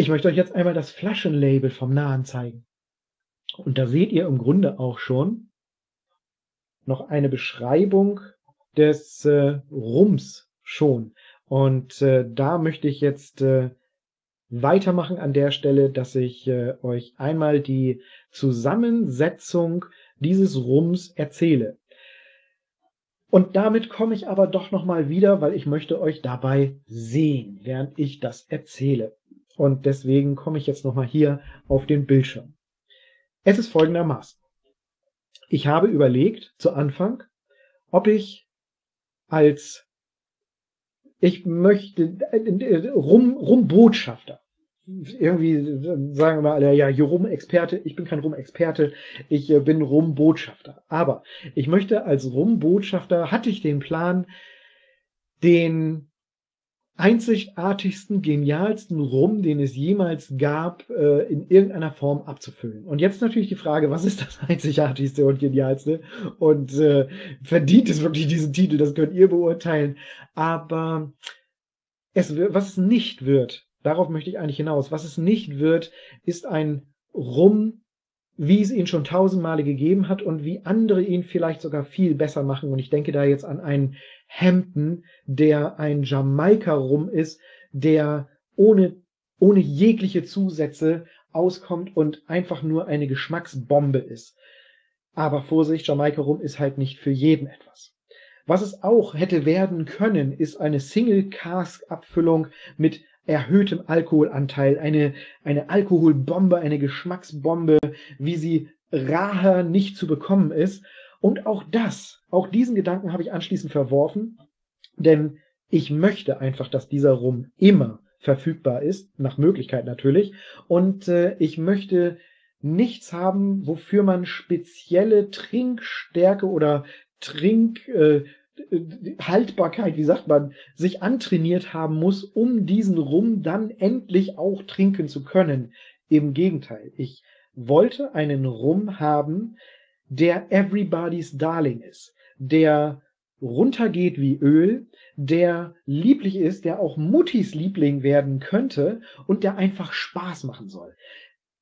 Speaker 1: Ich möchte euch jetzt einmal das Flaschenlabel vom Nahen zeigen. Und da seht ihr im Grunde auch schon noch eine Beschreibung des äh, Rums schon. Und äh, da möchte ich jetzt äh, weitermachen an der Stelle, dass ich äh, euch einmal die Zusammensetzung dieses Rums erzähle. Und damit komme ich aber doch noch mal wieder, weil ich möchte euch dabei sehen, während ich das erzähle. Und deswegen komme ich jetzt nochmal hier auf den Bildschirm. Es ist folgendermaßen. Ich habe überlegt zu Anfang, ob ich als ich möchte äh, Rum, Rumbotschafter. Irgendwie sagen wir alle, ja, hier Rum-Experte. Ich bin kein Rum-Experte, ich äh, bin Rum-Botschafter. Aber ich möchte als Rum-Botschafter, hatte ich den Plan, den einzigartigsten, genialsten Rum, den es jemals gab, äh, in irgendeiner Form abzufüllen. Und jetzt natürlich die Frage, was ist das einzigartigste und genialste? Und äh, verdient es wirklich diesen Titel? Das könnt ihr beurteilen. Aber es, was es nicht wird, darauf möchte ich eigentlich hinaus, was es nicht wird, ist ein Rum, wie es ihn schon tausendmale gegeben hat und wie andere ihn vielleicht sogar viel besser machen. Und ich denke da jetzt an einen Hampton, der ein Jamaika-Rum ist, der ohne, ohne jegliche Zusätze auskommt und einfach nur eine Geschmacksbombe ist. Aber Vorsicht, Jamaika-Rum ist halt nicht für jeden etwas. Was es auch hätte werden können, ist eine Single-Cask-Abfüllung mit erhöhtem Alkoholanteil, eine, eine Alkoholbombe, eine Geschmacksbombe, wie sie raher nicht zu bekommen ist. Und auch das, auch diesen Gedanken habe ich anschließend verworfen, denn ich möchte einfach, dass dieser Rum immer verfügbar ist, nach Möglichkeit natürlich. Und äh, ich möchte nichts haben, wofür man spezielle Trinkstärke oder Trink, äh, Haltbarkeit, wie sagt man, sich antrainiert haben muss, um diesen Rum dann endlich auch trinken zu können. Im Gegenteil, ich wollte einen Rum haben, der everybody's darling ist, der runtergeht wie Öl, der lieblich ist, der auch Muttis Liebling werden könnte und der einfach Spaß machen soll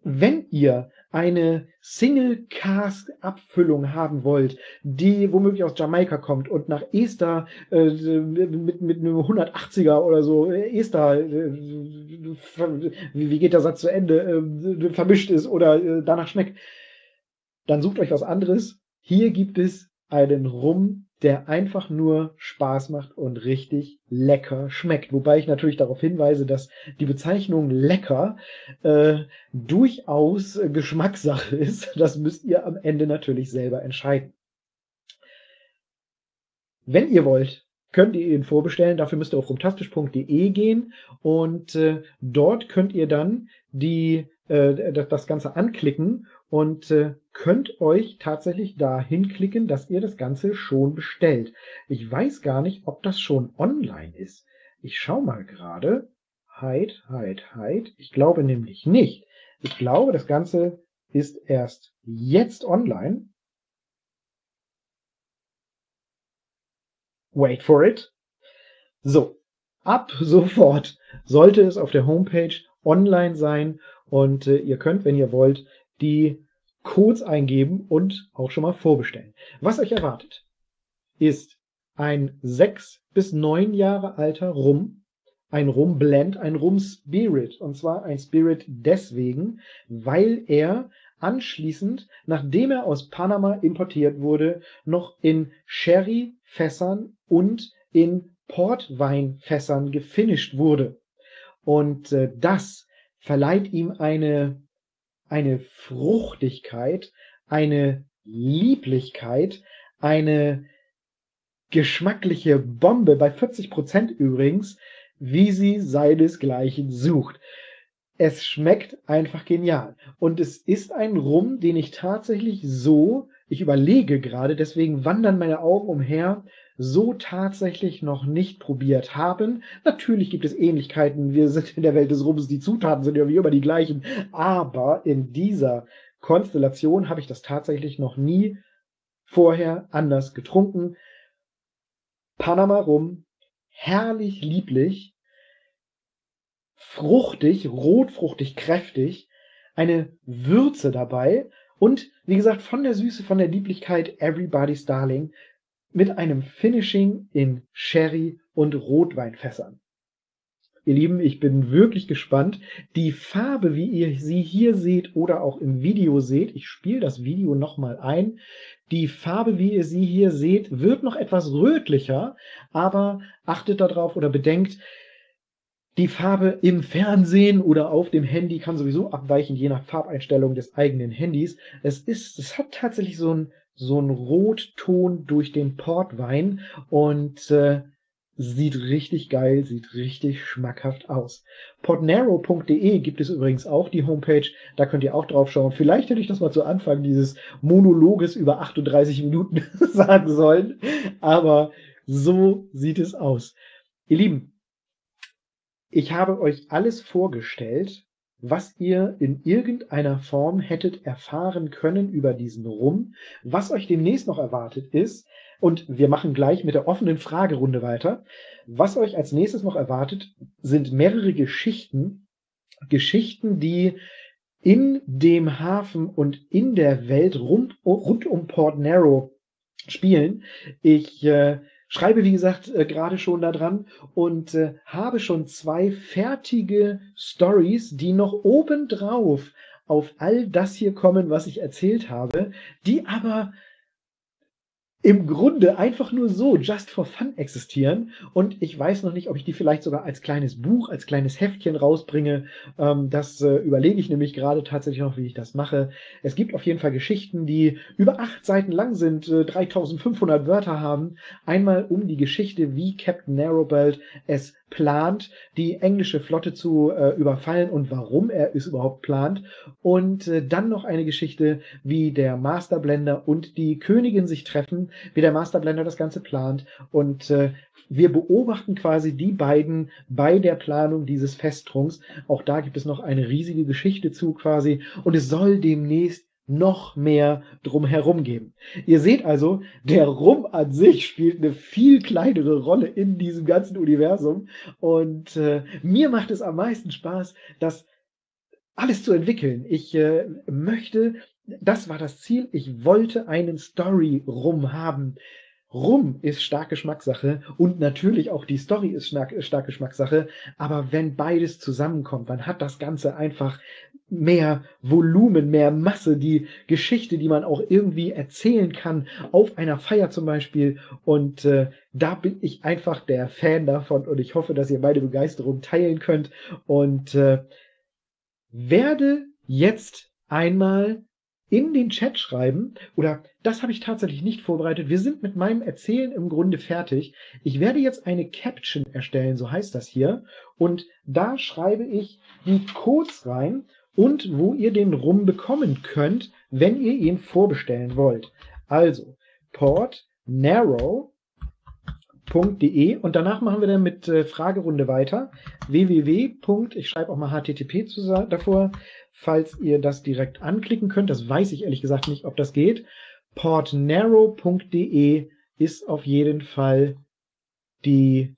Speaker 1: wenn ihr eine Single-Cask-Abfüllung haben wollt, die womöglich aus Jamaika kommt und nach Esther äh, mit, mit einem 180er oder so, äh, Esther, äh, wie geht der Satz zu Ende, äh, vermischt ist oder äh, danach schmeckt, dann sucht euch was anderes. Hier gibt es einen Rum der einfach nur Spaß macht und richtig lecker schmeckt. Wobei ich natürlich darauf hinweise, dass die Bezeichnung lecker äh, durchaus Geschmackssache ist. Das müsst ihr am Ende natürlich selber entscheiden. Wenn ihr wollt, könnt ihr ihn vorbestellen. Dafür müsst ihr auf rumtastisch.de gehen und äh, dort könnt ihr dann die, äh, das Ganze anklicken und äh, könnt euch tatsächlich dahin klicken, dass ihr das Ganze schon bestellt. Ich weiß gar nicht, ob das schon online ist. Ich schau mal gerade. Heid, Heid, Heid. Ich glaube nämlich nicht. Ich glaube, das Ganze ist erst jetzt online. Wait for it. So, ab sofort sollte es auf der Homepage online sein und äh, ihr könnt, wenn ihr wollt, die Codes eingeben und auch schon mal vorbestellen. Was euch erwartet, ist ein sechs bis neun Jahre alter Rum, ein Rum-Blend, ein Rum-Spirit. Und zwar ein Spirit deswegen, weil er anschließend, nachdem er aus Panama importiert wurde, noch in Sherry-Fässern und in Portweinfässern gefinisht wurde. Und äh, das verleiht ihm eine eine Fruchtigkeit, eine Lieblichkeit, eine geschmackliche Bombe, bei 40 Prozent übrigens, wie sie seinesgleichen sucht. Es schmeckt einfach genial. Und es ist ein Rum, den ich tatsächlich so, ich überlege gerade, deswegen wandern meine Augen umher, so tatsächlich noch nicht probiert haben. Natürlich gibt es Ähnlichkeiten. Wir sind in der Welt des Rums, die Zutaten sind ja wie immer die gleichen. Aber in dieser Konstellation habe ich das tatsächlich noch nie vorher anders getrunken. Panama Rum, herrlich lieblich, fruchtig, rotfruchtig, kräftig, eine Würze dabei und wie gesagt, von der Süße, von der Lieblichkeit Everybody's Darling mit einem Finishing in Sherry und Rotweinfässern. Ihr Lieben, ich bin wirklich gespannt. Die Farbe, wie ihr sie hier seht oder auch im Video seht, ich spiele das Video nochmal ein. Die Farbe, wie ihr sie hier seht, wird noch etwas rötlicher, aber achtet darauf oder bedenkt, die Farbe im Fernsehen oder auf dem Handy kann sowieso abweichen, je nach Farbeinstellung des eigenen Handys. Es ist, es hat tatsächlich so ein so ein Rotton durch den Portwein und äh, Sieht richtig geil, sieht richtig schmackhaft aus. Podnero.de gibt es übrigens auch die Homepage, da könnt ihr auch drauf schauen. Vielleicht hätte ich das mal zu Anfang dieses Monologes über 38 Minuten sagen sollen, aber so sieht es aus. Ihr Lieben, ich habe euch alles vorgestellt, was ihr in irgendeiner Form hättet erfahren können über diesen Rum. Was euch demnächst noch erwartet ist, und wir machen gleich mit der offenen Fragerunde weiter. Was euch als nächstes noch erwartet, sind mehrere Geschichten. Geschichten, die in dem Hafen und in der Welt rund, rund um Port Narrow spielen. Ich äh, schreibe, wie gesagt, äh, gerade schon daran und äh, habe schon zwei fertige Stories, die noch obendrauf auf all das hier kommen, was ich erzählt habe, die aber im Grunde einfach nur so, just for fun existieren. Und ich weiß noch nicht, ob ich die vielleicht sogar als kleines Buch, als kleines Heftchen rausbringe. Ähm, das äh, überlege ich nämlich gerade tatsächlich noch, wie ich das mache. Es gibt auf jeden Fall Geschichten, die über acht Seiten lang sind, äh, 3500 Wörter haben. Einmal um die Geschichte, wie Captain Narrowbelt es plant, die englische Flotte zu äh, überfallen und warum er es überhaupt plant. Und äh, dann noch eine Geschichte, wie der Masterblender und die Königin sich treffen, wie der Masterblender das Ganze plant. Und äh, wir beobachten quasi die beiden bei der Planung dieses Festrungs. Auch da gibt es noch eine riesige Geschichte zu quasi. Und es soll demnächst noch mehr drumherum geben. Ihr seht also, der Rum an sich spielt eine viel kleinere Rolle in diesem ganzen Universum und äh, mir macht es am meisten Spaß, das alles zu entwickeln. Ich äh, möchte, das war das Ziel, ich wollte einen Story-Rum haben, Rum ist stark Geschmackssache und natürlich auch die Story ist stark, stark Geschmackssache, aber wenn beides zusammenkommt, dann hat das Ganze einfach mehr Volumen, mehr Masse, die Geschichte, die man auch irgendwie erzählen kann, auf einer Feier zum Beispiel. Und äh, da bin ich einfach der Fan davon und ich hoffe, dass ihr meine Begeisterung teilen könnt und äh, werde jetzt einmal in den Chat schreiben, oder das habe ich tatsächlich nicht vorbereitet. Wir sind mit meinem Erzählen im Grunde fertig. Ich werde jetzt eine Caption erstellen, so heißt das hier. Und da schreibe ich die Codes rein und wo ihr den Rum bekommen könnt, wenn ihr ihn vorbestellen wollt. Also Port Narrow www.de und danach machen wir dann mit äh, Fragerunde weiter. www. Ich schreibe auch mal HTTP davor, falls ihr das direkt anklicken könnt. Das weiß ich ehrlich gesagt nicht, ob das geht. portnarrow.de ist auf jeden Fall die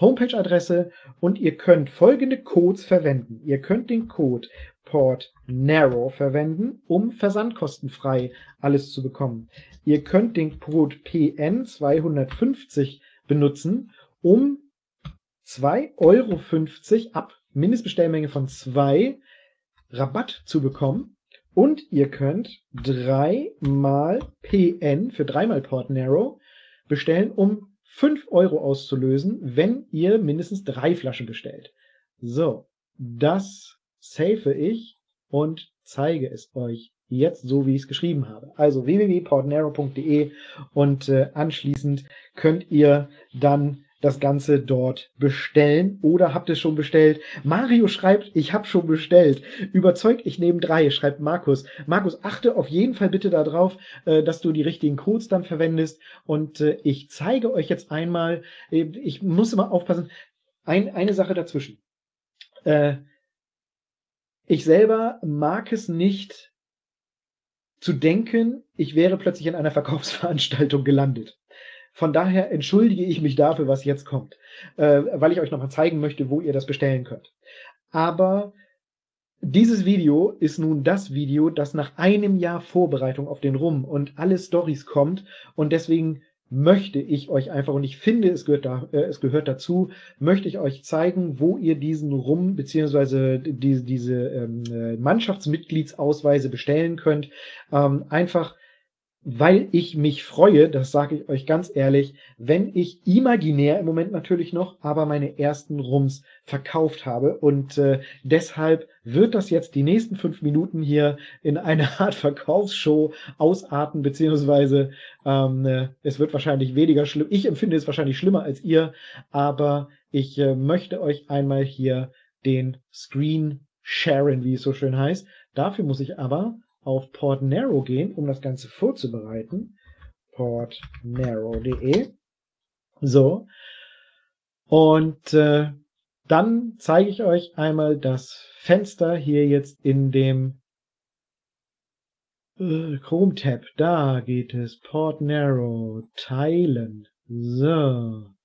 Speaker 1: Homepage-Adresse und ihr könnt folgende Codes verwenden. Ihr könnt den Code Port Narrow verwenden, um versandkostenfrei alles zu bekommen. Ihr könnt den Code PN250 benutzen, um 2,50 Euro ab Mindestbestellmenge von 2 Rabatt zu bekommen. Und ihr könnt dreimal PN für dreimal Port Narrow bestellen, um 5 Euro auszulösen, wenn ihr mindestens drei Flaschen bestellt. So, das safe ich und zeige es euch jetzt so, wie ich es geschrieben habe. Also www.portnero.de und äh, anschließend könnt ihr dann das Ganze dort bestellen oder habt es schon bestellt. Mario schreibt, ich habe schon bestellt. Überzeugt, ich nehme drei, schreibt Markus. Markus, achte auf jeden Fall bitte darauf, äh, dass du die richtigen Codes dann verwendest. Und äh, ich zeige euch jetzt einmal, äh, ich muss immer aufpassen, ein, eine Sache dazwischen. Ich selber mag es nicht zu denken, ich wäre plötzlich in einer Verkaufsveranstaltung gelandet. Von daher entschuldige ich mich dafür, was jetzt kommt, äh, weil ich euch nochmal zeigen möchte, wo ihr das bestellen könnt. Aber dieses Video ist nun das Video, das nach einem Jahr Vorbereitung auf den Rum und alle Stories kommt und deswegen möchte ich euch einfach, und ich finde, es gehört, da, äh, es gehört dazu, möchte ich euch zeigen, wo ihr diesen Rum beziehungsweise die, diese ähm, äh, Mannschaftsmitgliedsausweise bestellen könnt. Ähm, einfach weil ich mich freue, das sage ich euch ganz ehrlich, wenn ich imaginär im Moment natürlich noch, aber meine ersten Rums verkauft habe. Und äh, deshalb wird das jetzt die nächsten fünf Minuten hier in eine Art Verkaufsshow ausarten, beziehungsweise ähm, äh, es wird wahrscheinlich weniger schlimm. Ich empfinde es wahrscheinlich schlimmer als ihr, aber ich äh, möchte euch einmal hier den Screen sharen, wie es so schön heißt. Dafür muss ich aber auf Portnarrow gehen, um das Ganze vorzubereiten. portnarrow.de. So. Und äh, dann zeige ich euch einmal das Fenster hier jetzt in dem äh, Chrome-Tab. Da geht es. Portnarrow. Teilen. So.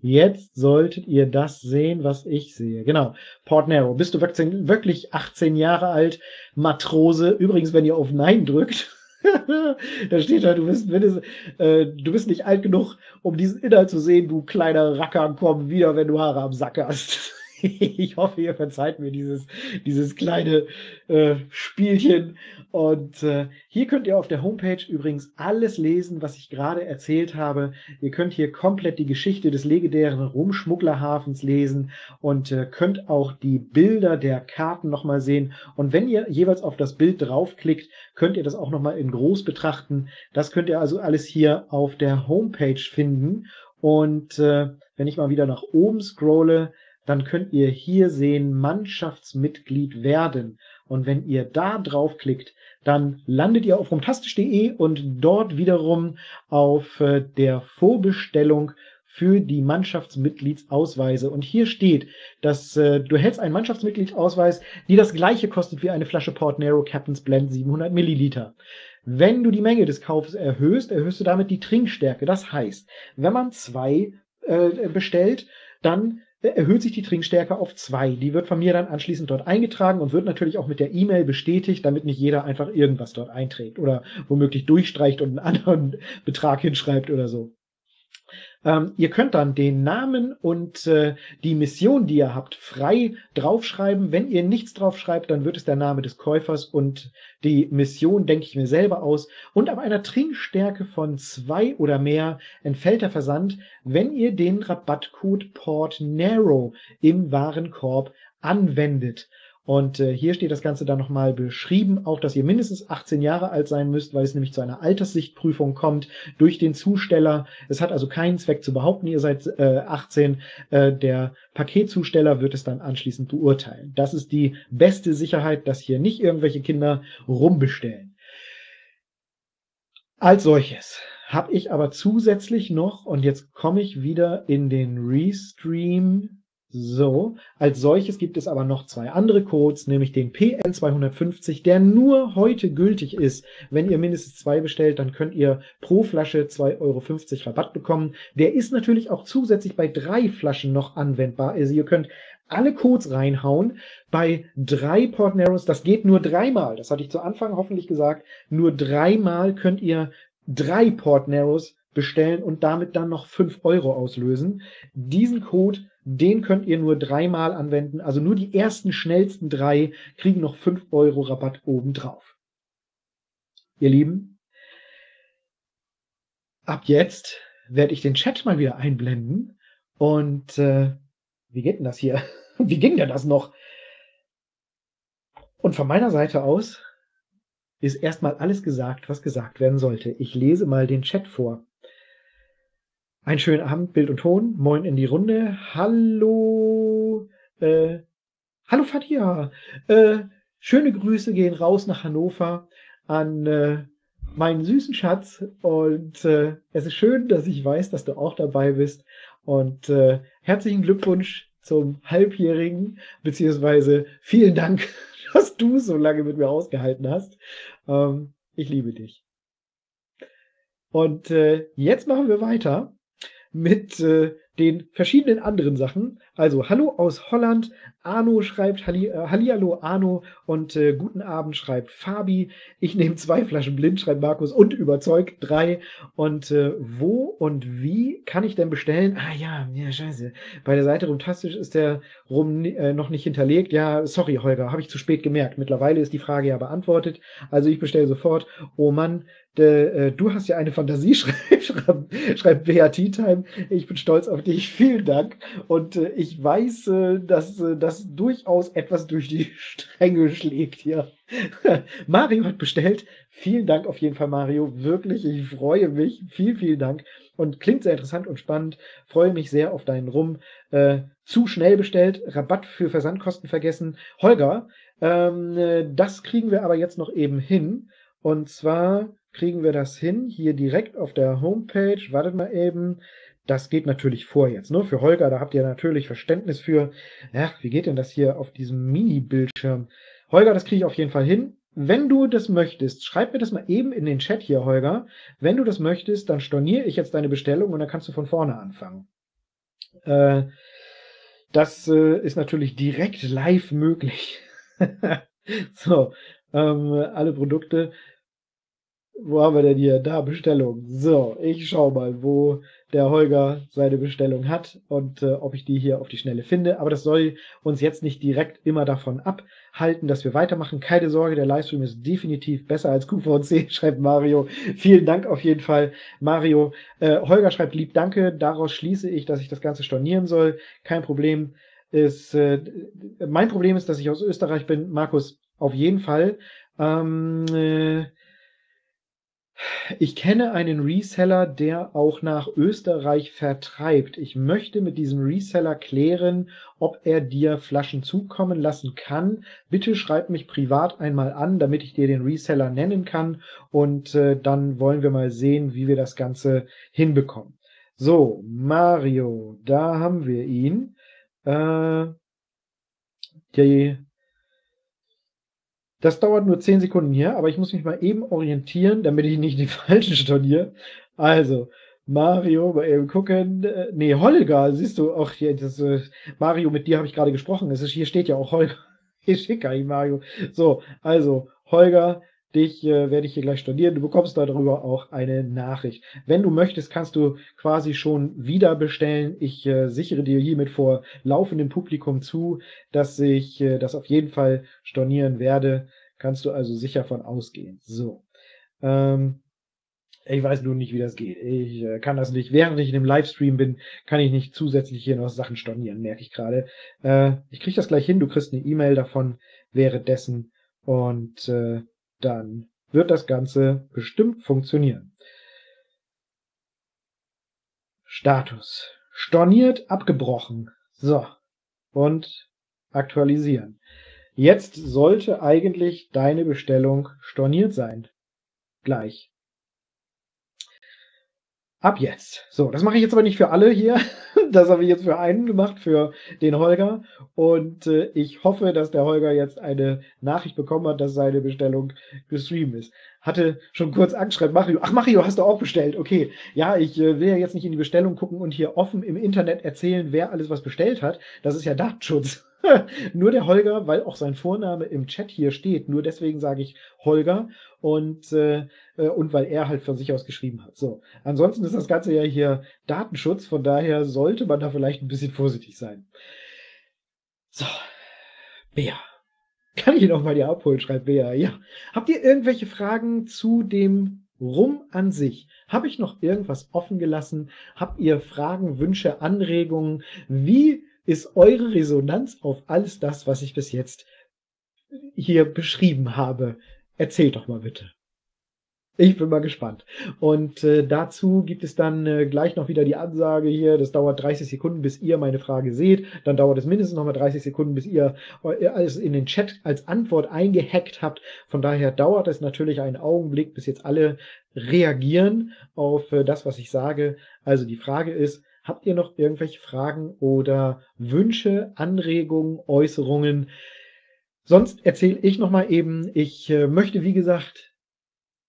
Speaker 1: Jetzt solltet ihr das sehen, was ich sehe. Genau. Port Narrow. Bist du wirklich 18 Jahre alt? Matrose. Übrigens, wenn ihr auf Nein drückt, da steht da, du bist, äh, du bist nicht alt genug, um diesen Inhalt zu sehen, du kleiner Racker, komm wieder, wenn du Haare am Sack hast. ich hoffe, ihr verzeiht mir dieses, dieses kleine äh, Spielchen. Und äh, hier könnt ihr auf der Homepage übrigens alles lesen, was ich gerade erzählt habe. Ihr könnt hier komplett die Geschichte des legendären Rumschmugglerhafens lesen und äh, könnt auch die Bilder der Karten nochmal sehen. Und wenn ihr jeweils auf das Bild draufklickt, könnt ihr das auch nochmal in groß betrachten. Das könnt ihr also alles hier auf der Homepage finden. Und äh, wenn ich mal wieder nach oben scrolle, dann könnt ihr hier sehen Mannschaftsmitglied werden. Und wenn ihr da draufklickt, dann landet ihr auf rumtastisch.de und dort wiederum auf äh, der Vorbestellung für die Mannschaftsmitgliedsausweise. Und hier steht, dass äh, du hältst einen Mannschaftsmitgliedsausweis, die das gleiche kostet wie eine Flasche Port Nero Captain's Blend 700 Milliliter. Wenn du die Menge des Kaufes erhöhst, erhöhst du damit die Trinkstärke. Das heißt, wenn man zwei äh, bestellt, dann erhöht sich die Trinkstärke auf zwei. Die wird von mir dann anschließend dort eingetragen und wird natürlich auch mit der E-Mail bestätigt, damit nicht jeder einfach irgendwas dort einträgt oder womöglich durchstreicht und einen anderen Betrag hinschreibt oder so. Ähm, ihr könnt dann den Namen und äh, die Mission, die ihr habt, frei draufschreiben. Wenn ihr nichts draufschreibt, dann wird es der Name des Käufers und die Mission denke ich mir selber aus. Und ab einer Trinkstärke von zwei oder mehr entfällt der Versand, wenn ihr den Rabattcode PortNarrow im Warenkorb anwendet. Und äh, hier steht das Ganze dann nochmal beschrieben, auch dass ihr mindestens 18 Jahre alt sein müsst, weil es nämlich zu einer Alterssichtprüfung kommt durch den Zusteller. Es hat also keinen Zweck zu behaupten, ihr seid äh, 18. Äh, der Paketzusteller wird es dann anschließend beurteilen. Das ist die beste Sicherheit, dass hier nicht irgendwelche Kinder rumbestellen. Als solches habe ich aber zusätzlich noch, und jetzt komme ich wieder in den Restream so, als solches gibt es aber noch zwei andere Codes, nämlich den PN250, der nur heute gültig ist. Wenn ihr mindestens zwei bestellt, dann könnt ihr pro Flasche 2,50 Euro Rabatt bekommen. Der ist natürlich auch zusätzlich bei drei Flaschen noch anwendbar. Also ihr könnt alle Codes reinhauen. Bei drei Port Narrows, das geht nur dreimal. Das hatte ich zu Anfang hoffentlich gesagt. Nur dreimal könnt ihr drei Port Narrows bestellen und damit dann noch fünf Euro auslösen. Diesen Code den könnt ihr nur dreimal anwenden. Also nur die ersten schnellsten drei kriegen noch 5 Euro Rabatt obendrauf. Ihr Lieben, ab jetzt werde ich den Chat mal wieder einblenden. Und äh, wie geht denn das hier? wie ging denn das noch? Und von meiner Seite aus ist erstmal alles gesagt, was gesagt werden sollte. Ich lese mal den Chat vor. Einen schönen Abend, Bild und Ton. Moin in die Runde. Hallo. Äh, hallo Fatia. Äh, schöne Grüße gehen raus nach Hannover an äh, meinen süßen Schatz. Und äh, es ist schön, dass ich weiß, dass du auch dabei bist. Und äh, herzlichen Glückwunsch zum Halbjährigen, beziehungsweise vielen Dank, dass du so lange mit mir ausgehalten hast. Ähm, ich liebe dich. Und äh, jetzt machen wir weiter mit äh, den verschiedenen anderen Sachen. Also, hallo aus Holland Arno schreibt Halli, äh, Hallihallo Arno und äh, guten Abend schreibt Fabi. Ich nehme zwei Flaschen blind, schreibt Markus und überzeugt drei. Und äh, wo und wie kann ich denn bestellen? Ah ja, ja, scheiße. Bei der Seite Rumtastisch ist der Rum äh, noch nicht hinterlegt. Ja, sorry, Holger, habe ich zu spät gemerkt. Mittlerweile ist die Frage ja beantwortet. Also ich bestelle sofort. Oh Mann, äh, du hast ja eine Fantasie, schreibt, schreibt, schreibt BAT Time. Ich bin stolz auf dich. Vielen Dank. Und äh, ich weiß, äh, dass äh, das durchaus etwas durch die Stränge schlägt hier. Mario hat bestellt. Vielen Dank auf jeden Fall, Mario. Wirklich, ich freue mich. Vielen, vielen Dank. Und klingt sehr interessant und spannend. Freue mich sehr auf deinen Rum. Äh, zu schnell bestellt. Rabatt für Versandkosten vergessen. Holger, ähm, äh, das kriegen wir aber jetzt noch eben hin. Und zwar kriegen wir das hin, hier direkt auf der Homepage. Wartet mal eben. Das geht natürlich vor jetzt, ne? Für Holger, da habt ihr natürlich Verständnis für. Ja, wie geht denn das hier auf diesem Mini-Bildschirm? Holger, das kriege ich auf jeden Fall hin. Wenn du das möchtest, schreib mir das mal eben in den Chat hier, Holger. Wenn du das möchtest, dann storniere ich jetzt deine Bestellung und dann kannst du von vorne anfangen. Äh, das äh, ist natürlich direkt live möglich. so, ähm, alle Produkte wo haben wir denn hier? Da, Bestellung. So, ich schau mal, wo der Holger seine Bestellung hat und äh, ob ich die hier auf die Schnelle finde. Aber das soll uns jetzt nicht direkt immer davon abhalten, dass wir weitermachen. Keine Sorge, der Livestream ist definitiv besser als QVC, schreibt Mario. Vielen Dank auf jeden Fall, Mario. Äh, Holger schreibt lieb Danke. Daraus schließe ich, dass ich das Ganze stornieren soll. Kein Problem. Ist, äh, mein Problem ist, dass ich aus Österreich bin. Markus, auf jeden Fall. Ähm, äh, ich kenne einen Reseller, der auch nach Österreich vertreibt. Ich möchte mit diesem Reseller klären, ob er dir Flaschen zukommen lassen kann. Bitte schreib mich privat einmal an, damit ich dir den Reseller nennen kann und äh, dann wollen wir mal sehen, wie wir das Ganze hinbekommen. So, Mario, da haben wir ihn. Äh, die das dauert nur 10 Sekunden hier, aber ich muss mich mal eben orientieren, damit ich nicht die falschen storniere. Also, Mario, mal eben gucken. Äh, nee, Holger, siehst du, auch hier, das, äh, Mario, mit dir habe ich gerade gesprochen. Es ist, hier steht ja auch Holger. Hier steht gar nicht Mario. So, also, Holger, Dich äh, werde ich hier gleich studieren. Du bekommst darüber auch eine Nachricht. Wenn du möchtest, kannst du quasi schon wieder bestellen. Ich äh, sichere dir hiermit vor laufendem Publikum zu, dass ich äh, das auf jeden Fall stornieren werde. Kannst du also sicher von ausgehen. So. Ähm, ich weiß nur nicht, wie das geht. Ich äh, kann das nicht. Während ich in dem Livestream bin, kann ich nicht zusätzlich hier noch Sachen stornieren, merke ich gerade. Äh, ich kriege das gleich hin. Du kriegst eine E-Mail davon währenddessen. Und äh, dann wird das Ganze bestimmt funktionieren. Status. Storniert, abgebrochen. So. Und aktualisieren. Jetzt sollte eigentlich deine Bestellung storniert sein. Gleich. Ab jetzt. So, das mache ich jetzt aber nicht für alle hier. Das habe ich jetzt für einen gemacht, für den Holger. Und äh, ich hoffe, dass der Holger jetzt eine Nachricht bekommen hat, dass seine Bestellung gestreamt ist. Hatte schon kurz Angst, schreibt Mario. Ach, Mario, hast du auch bestellt? Okay. Ja, ich äh, will ja jetzt nicht in die Bestellung gucken und hier offen im Internet erzählen, wer alles was bestellt hat. Das ist ja Datenschutz. nur der Holger, weil auch sein Vorname im Chat hier steht. Nur deswegen sage ich Holger und, äh, äh, und weil er halt von sich aus geschrieben hat. So. Ansonsten ist das Ganze ja hier Datenschutz, von daher sollte man da vielleicht ein bisschen vorsichtig sein. So. Bea. Kann ich ihn auch mal hier abholen, schreibt Bea. Ja. Habt ihr irgendwelche Fragen zu dem Rum an sich? Habe ich noch irgendwas offen gelassen? Habt ihr Fragen, Wünsche, Anregungen? Wie ist eure Resonanz auf alles das, was ich bis jetzt hier beschrieben habe? Erzählt doch mal bitte. Ich bin mal gespannt. Und äh, dazu gibt es dann äh, gleich noch wieder die Ansage hier. Das dauert 30 Sekunden, bis ihr meine Frage seht. Dann dauert es mindestens noch mal 30 Sekunden, bis ihr alles in den Chat als Antwort eingehackt habt. Von daher dauert es natürlich einen Augenblick, bis jetzt alle reagieren auf äh, das, was ich sage. Also die Frage ist, Habt ihr noch irgendwelche Fragen oder Wünsche, Anregungen, Äußerungen? Sonst erzähle ich noch mal eben. Ich äh, möchte, wie gesagt,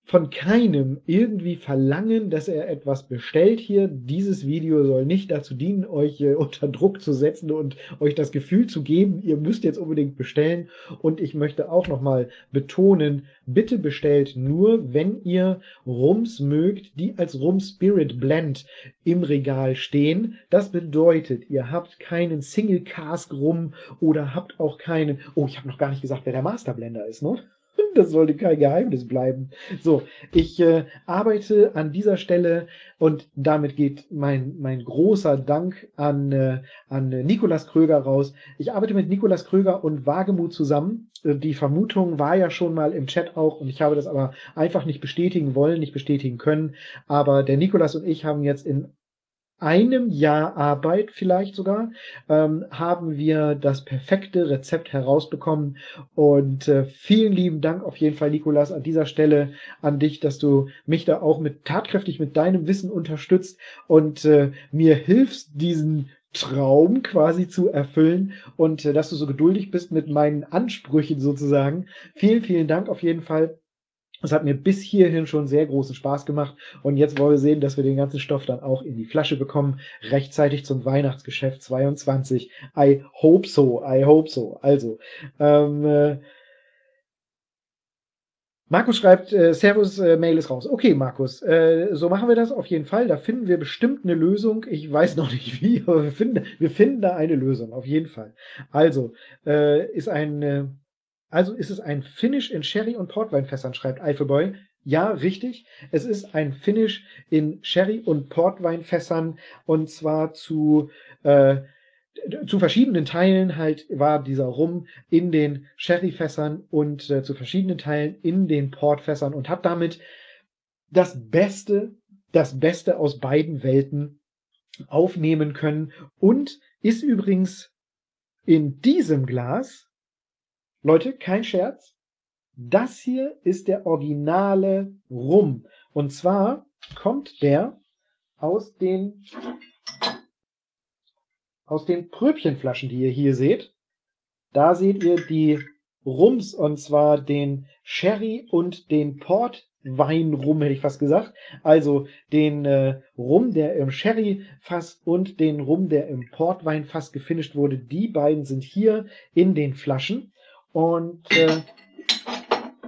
Speaker 1: von keinem irgendwie verlangen, dass er etwas bestellt hier. Dieses Video soll nicht dazu dienen, euch unter Druck zu setzen und euch das Gefühl zu geben, ihr müsst jetzt unbedingt bestellen. Und ich möchte auch nochmal betonen, bitte bestellt nur, wenn ihr Rums mögt, die als Rum Spirit Blend im Regal stehen. Das bedeutet, ihr habt keinen Single Cask Rum oder habt auch keinen, oh, ich habe noch gar nicht gesagt, wer der Master Blender ist, ne? Das sollte kein Geheimnis bleiben. So, ich äh, arbeite an dieser Stelle und damit geht mein, mein großer Dank an, äh, an Nikolas Kröger raus. Ich arbeite mit Nikolas Kröger und Wagemut zusammen. Äh, die Vermutung war ja schon mal im Chat auch und ich habe das aber einfach nicht bestätigen wollen, nicht bestätigen können. Aber der Nikolas und ich haben jetzt in einem Jahr Arbeit vielleicht sogar, ähm, haben wir das perfekte Rezept herausbekommen. Und äh, vielen lieben Dank auf jeden Fall, Nikolas, an dieser Stelle an dich, dass du mich da auch mit tatkräftig mit deinem Wissen unterstützt und äh, mir hilfst, diesen Traum quasi zu erfüllen und äh, dass du so geduldig bist mit meinen Ansprüchen sozusagen. Vielen, vielen Dank auf jeden Fall. Es hat mir bis hierhin schon sehr großen Spaß gemacht und jetzt wollen wir sehen, dass wir den ganzen Stoff dann auch in die Flasche bekommen, rechtzeitig zum Weihnachtsgeschäft 22. I hope so, I hope so. Also, ähm, äh, Markus schreibt, äh, Servus, äh, Mail ist raus. Okay, Markus, äh, so machen wir das auf jeden Fall. Da finden wir bestimmt eine Lösung. Ich weiß noch nicht wie, aber wir finden, wir finden da eine Lösung, auf jeden Fall. Also, äh, ist ein äh, also ist es ein Finish in Sherry- und Portweinfässern, schreibt Eifelboy. Ja, richtig. Es ist ein Finish in Sherry- und Portweinfässern und zwar zu, äh, zu verschiedenen Teilen halt war dieser Rum in den Sherryfässern und äh, zu verschiedenen Teilen in den Portfässern und hat damit das Beste, das Beste aus beiden Welten aufnehmen können und ist übrigens in diesem Glas Leute, kein Scherz. Das hier ist der originale Rum. Und zwar kommt der aus den, aus den Pröbchenflaschen, die ihr hier seht. Da seht ihr die Rums, und zwar den Sherry und den Portweinrum, hätte ich fast gesagt. Also den äh, Rum, der im Sherry-Fass und den Rum, der im Portweinfass gefinisht wurde. Die beiden sind hier in den Flaschen. Und äh,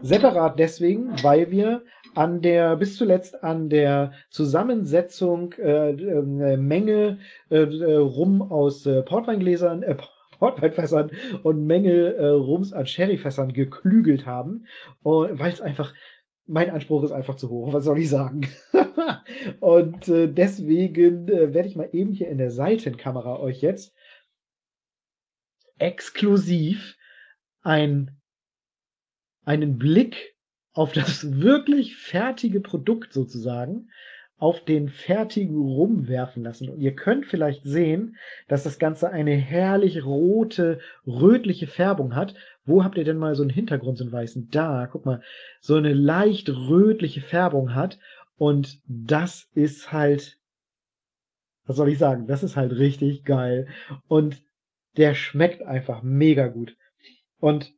Speaker 1: separat deswegen, weil wir an der, bis zuletzt an der Zusammensetzung äh, äh, Menge äh, Rum aus äh, Portweingläsern, äh, Portweinfässern und Menge äh, Rums an Sherryfässern geklügelt haben, weil es einfach mein Anspruch ist einfach zu hoch, was soll ich sagen? und äh, deswegen äh, werde ich mal eben hier in der Seitenkamera euch jetzt exklusiv ein, einen Blick auf das wirklich fertige Produkt sozusagen, auf den fertigen rumwerfen lassen. Und ihr könnt vielleicht sehen, dass das Ganze eine herrlich rote, rötliche Färbung hat. Wo habt ihr denn mal so einen Hintergrund, so einen weißen? Da, guck mal, so eine leicht rötliche Färbung hat. Und das ist halt, was soll ich sagen? Das ist halt richtig geil. Und der schmeckt einfach mega gut. Und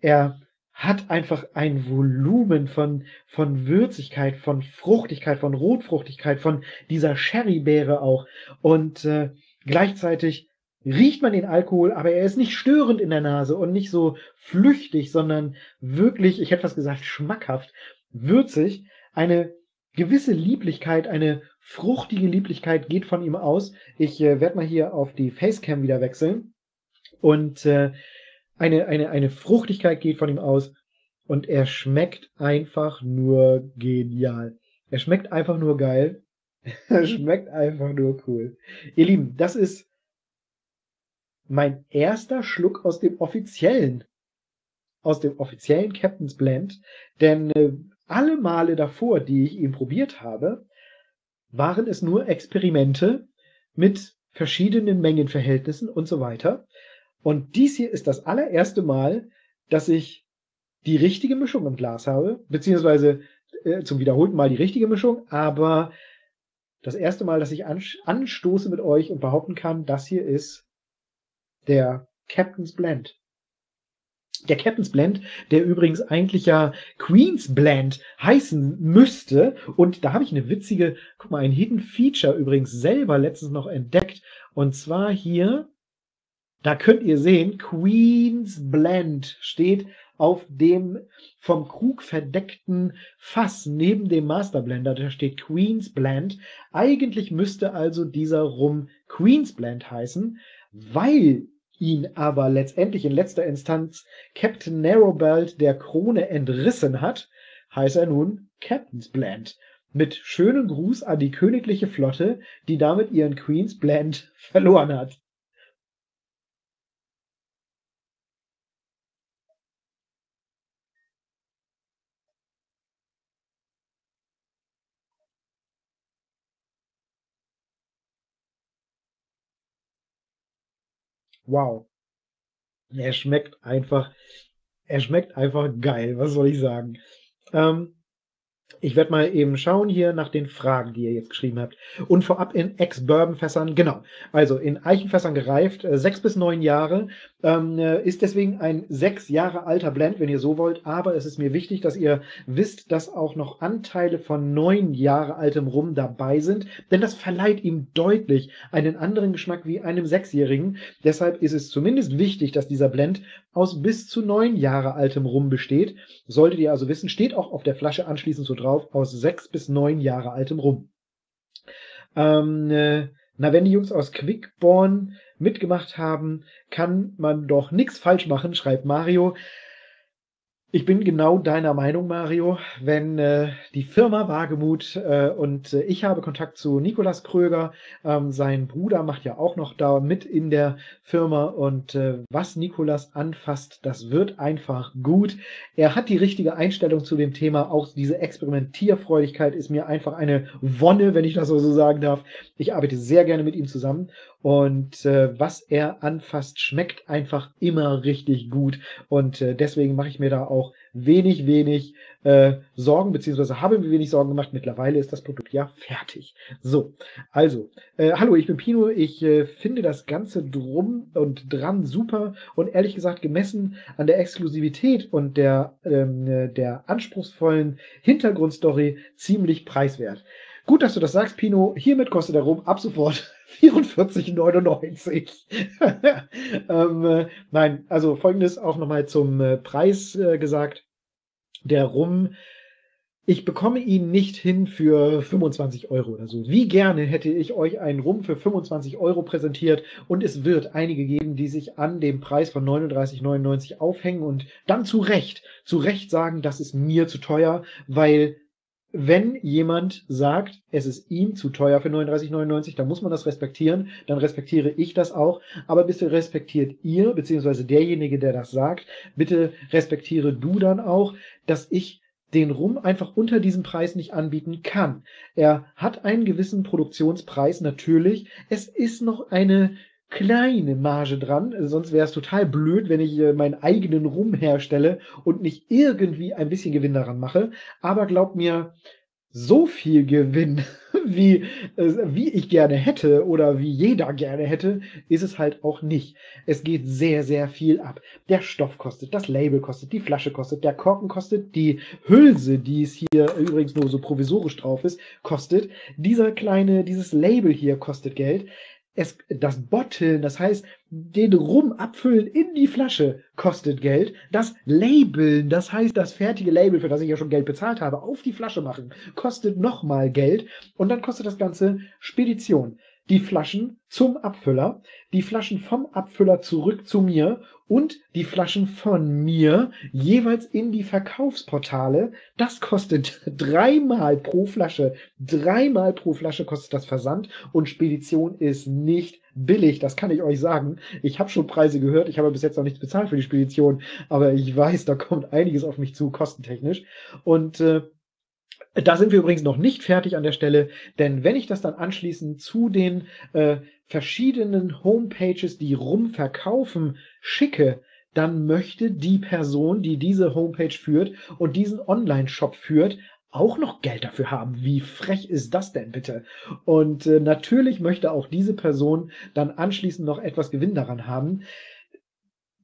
Speaker 1: er hat einfach ein Volumen von, von Würzigkeit, von Fruchtigkeit, von Rotfruchtigkeit, von dieser Sherrybeere auch. Und äh, gleichzeitig riecht man den Alkohol, aber er ist nicht störend in der Nase und nicht so flüchtig, sondern wirklich, ich hätte fast gesagt, schmackhaft, würzig. Eine gewisse Lieblichkeit, eine fruchtige Lieblichkeit geht von ihm aus. Ich äh, werde mal hier auf die Facecam wieder wechseln. Und äh, eine, eine, eine Fruchtigkeit geht von ihm aus und er schmeckt einfach nur genial. Er schmeckt einfach nur geil. er schmeckt einfach nur cool. Ihr Lieben, das ist mein erster Schluck aus dem offiziellen, aus dem offiziellen Captain's Blend, denn äh, alle Male davor, die ich ihn probiert habe, waren es nur Experimente mit verschiedenen Mengenverhältnissen und so weiter. Und dies hier ist das allererste Mal, dass ich die richtige Mischung im Glas habe, beziehungsweise äh, zum wiederholten Mal die richtige Mischung, aber das erste Mal, dass ich anstoße mit euch und behaupten kann, das hier ist der Captain's Blend. Der Captain's Blend, der übrigens eigentlich ja Queen's Blend heißen müsste. Und da habe ich eine witzige, guck mal, ein Hidden Feature übrigens selber letztens noch entdeckt. Und zwar hier, da könnt ihr sehen, Queen's Blend steht auf dem vom Krug verdeckten Fass neben dem Masterblender. Da steht Queen's Blend. Eigentlich müsste also dieser Rum Queen's Blend heißen, weil ihn aber letztendlich in letzter Instanz Captain Narrowbelt der Krone entrissen hat, heißt er nun Captain's Blend. Mit schönen Gruß an die königliche Flotte, die damit ihren Queen's Blend verloren hat. Wow. Er schmeckt einfach er schmeckt einfach geil, was soll ich sagen? Ähm, ich werde mal eben schauen hier nach den Fragen, die ihr jetzt geschrieben habt. Und vorab in Ex-Bourbon-Fässern, genau. Also in Eichenfässern gereift, äh, sechs bis neun Jahre. Ähm, äh, ist deswegen ein sechs Jahre alter Blend, wenn ihr so wollt. Aber es ist mir wichtig, dass ihr wisst, dass auch noch Anteile von neun Jahre altem Rum dabei sind. Denn das verleiht ihm deutlich einen anderen Geschmack wie einem Sechsjährigen. Deshalb ist es zumindest wichtig, dass dieser Blend aus bis zu neun Jahre altem Rum besteht. Solltet ihr also wissen, steht auch auf der Flasche anschließend so drauf, aus sechs bis neun Jahre altem Rum. Ähm, äh, na, wenn die Jungs aus Quickborn mitgemacht haben, kann man doch nichts falsch machen, schreibt Mario. Ich bin genau deiner Meinung, Mario. Wenn äh, die Firma Wagemut äh, und äh, ich habe Kontakt zu Nikolas Kröger, ähm, sein Bruder macht ja auch noch da mit in der Firma und äh, was Nikolas anfasst, das wird einfach gut. Er hat die richtige Einstellung zu dem Thema. Auch diese Experimentierfreudigkeit ist mir einfach eine Wonne, wenn ich das so sagen darf. Ich arbeite sehr gerne mit ihm zusammen und äh, was er anfasst, schmeckt einfach immer richtig gut. Und äh, deswegen mache ich mir da auch wenig, wenig äh, Sorgen, beziehungsweise habe mir wenig Sorgen gemacht. Mittlerweile ist das Produkt ja fertig. So, also, äh, hallo, ich bin Pino. Ich äh, finde das Ganze drum und dran super und ehrlich gesagt gemessen an der Exklusivität und der, ähm, äh, der anspruchsvollen Hintergrundstory ziemlich preiswert. Gut, dass du das sagst, Pino. Hiermit kostet der Rum ab sofort 44,99. ähm, äh, nein, also folgendes auch nochmal zum äh, Preis äh, gesagt. Der Rum, ich bekomme ihn nicht hin für 25 Euro oder so. Wie gerne hätte ich euch einen Rum für 25 Euro präsentiert und es wird einige geben, die sich an dem Preis von 39,99 aufhängen und dann zu Recht, zu Recht sagen, das ist mir zu teuer, weil wenn jemand sagt, es ist ihm zu teuer für 39,99, dann muss man das respektieren, dann respektiere ich das auch, aber bitte respektiert ihr, beziehungsweise derjenige, der das sagt, bitte respektiere du dann auch, dass ich den Rum einfach unter diesem Preis nicht anbieten kann. Er hat einen gewissen Produktionspreis, natürlich. Es ist noch eine kleine Marge dran. Sonst wäre es total blöd, wenn ich äh, meinen eigenen Rum herstelle und nicht irgendwie ein bisschen Gewinn daran mache. Aber glaubt mir, so viel Gewinn, wie, äh, wie ich gerne hätte oder wie jeder gerne hätte, ist es halt auch nicht. Es geht sehr, sehr viel ab. Der Stoff kostet, das Label kostet, die Flasche kostet, der Korken kostet, die Hülse, die es hier übrigens nur so provisorisch drauf ist, kostet. Dieser kleine, dieses Label hier kostet Geld es, das Botteln, das heißt, den Rum abfüllen in die Flasche kostet Geld. Das Labeln, das heißt, das fertige Label, für das ich ja schon Geld bezahlt habe, auf die Flasche machen, kostet nochmal Geld. Und dann kostet das Ganze Spedition die Flaschen zum Abfüller, die Flaschen vom Abfüller zurück zu mir und die Flaschen von mir jeweils in die Verkaufsportale. Das kostet dreimal pro Flasche. Dreimal pro Flasche kostet das Versand und Spedition ist nicht billig, das kann ich euch sagen. Ich habe schon Preise gehört, ich habe bis jetzt noch nichts bezahlt für die Spedition, aber ich weiß, da kommt einiges auf mich zu, kostentechnisch. Und äh, da sind wir übrigens noch nicht fertig an der Stelle, denn wenn ich das dann anschließend zu den äh, verschiedenen Homepages, die rumverkaufen, schicke, dann möchte die Person, die diese Homepage führt und diesen Online-Shop führt, auch noch Geld dafür haben. Wie frech ist das denn bitte? Und äh, natürlich möchte auch diese Person dann anschließend noch etwas Gewinn daran haben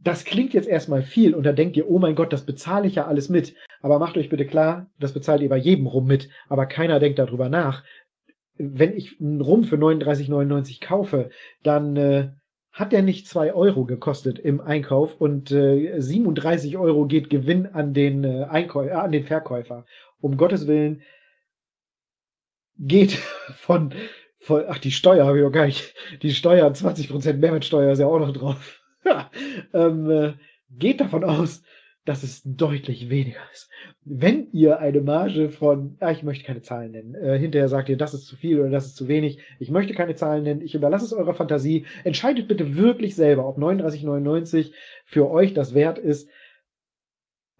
Speaker 1: das klingt jetzt erstmal viel und dann denkt ihr, oh mein Gott, das bezahle ich ja alles mit. Aber macht euch bitte klar, das bezahlt ihr bei jedem Rum mit, aber keiner denkt darüber nach. Wenn ich einen Rum für 39,99 kaufe, dann äh, hat der nicht zwei Euro gekostet im Einkauf und äh, 37 Euro geht Gewinn an den, äh, Einkäu äh, an den Verkäufer. Um Gottes Willen geht von, von ach, die Steuer habe ich auch gar nicht, die Steuer, 20% Mehrwertsteuer ist ja auch noch drauf. ähm, äh, geht davon aus, dass es deutlich weniger ist. Wenn ihr eine Marge von, ja, ich möchte keine Zahlen nennen, äh, hinterher sagt ihr, das ist zu viel oder das ist zu wenig, ich möchte keine Zahlen nennen, ich überlasse es eurer Fantasie, entscheidet bitte wirklich selber, ob 39,99 für euch das wert ist,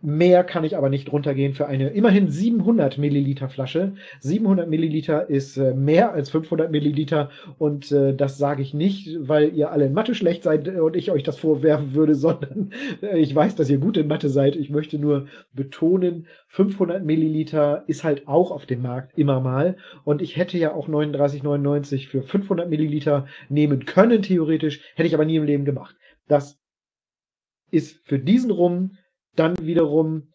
Speaker 1: Mehr kann ich aber nicht runtergehen für eine immerhin 700 Milliliter Flasche. 700 Milliliter ist äh, mehr als 500 Milliliter und äh, das sage ich nicht, weil ihr alle in Mathe schlecht seid und ich euch das vorwerfen würde, sondern äh, ich weiß, dass ihr gut in Mathe seid. Ich möchte nur betonen, 500 Milliliter ist halt auch auf dem Markt immer mal und ich hätte ja auch 39,99 für 500 Milliliter nehmen können, theoretisch, hätte ich aber nie im Leben gemacht. Das ist für diesen Rum dann wiederum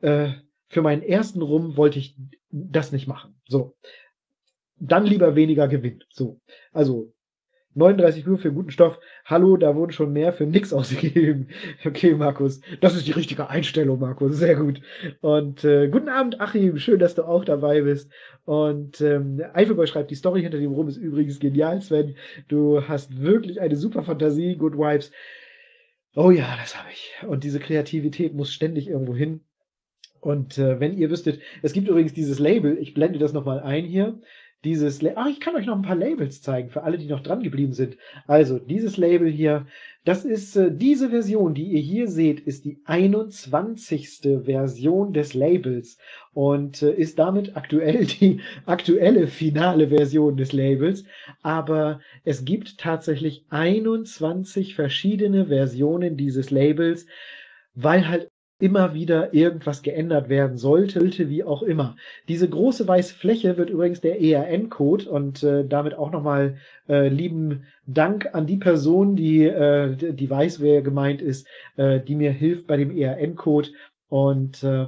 Speaker 1: äh, für meinen ersten Rum wollte ich das nicht machen. So. Dann lieber weniger Gewinn. So. Also 39 Uhr für guten Stoff. Hallo, da wurden schon mehr für nix ausgegeben. Okay, Markus. Das ist die richtige Einstellung, Markus. Sehr gut. Und äh, guten Abend, Achim. Schön, dass du auch dabei bist. Und ähm, Eifelboy schreibt, die Story hinter dem Rum ist übrigens genial, Sven. Du hast wirklich eine super Fantasie. Good Vibes. Oh ja, das habe ich. Und diese Kreativität muss ständig irgendwo hin. Und äh, wenn ihr wüsstet, es gibt übrigens dieses Label, ich blende das nochmal ein hier. Dieses, La ach, ich kann euch noch ein paar Labels zeigen, für alle, die noch dran geblieben sind. Also, dieses Label hier, das ist äh, diese Version, die ihr hier seht, ist die 21. Version des Labels und äh, ist damit aktuell die aktuelle finale Version des Labels. Aber es gibt tatsächlich 21 verschiedene Versionen dieses Labels, weil halt immer wieder irgendwas geändert werden sollte, wie auch immer. Diese große weiße Fläche wird übrigens der ERN-Code und äh, damit auch nochmal äh, lieben Dank an die Person, die, äh, die weiß, wer gemeint ist, äh, die mir hilft bei dem ERN-Code und äh,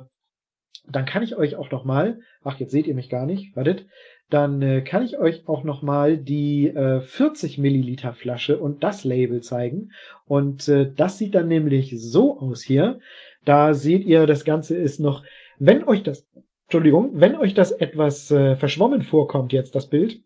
Speaker 1: dann kann ich euch auch nochmal, ach, jetzt seht ihr mich gar nicht, wartet, dann äh, kann ich euch auch nochmal die äh, 40 Milliliter Flasche und das Label zeigen. Und äh, das sieht dann nämlich so aus hier. Da seht ihr, das Ganze ist noch, wenn euch das, Entschuldigung, wenn euch das etwas äh, verschwommen vorkommt jetzt, das Bild,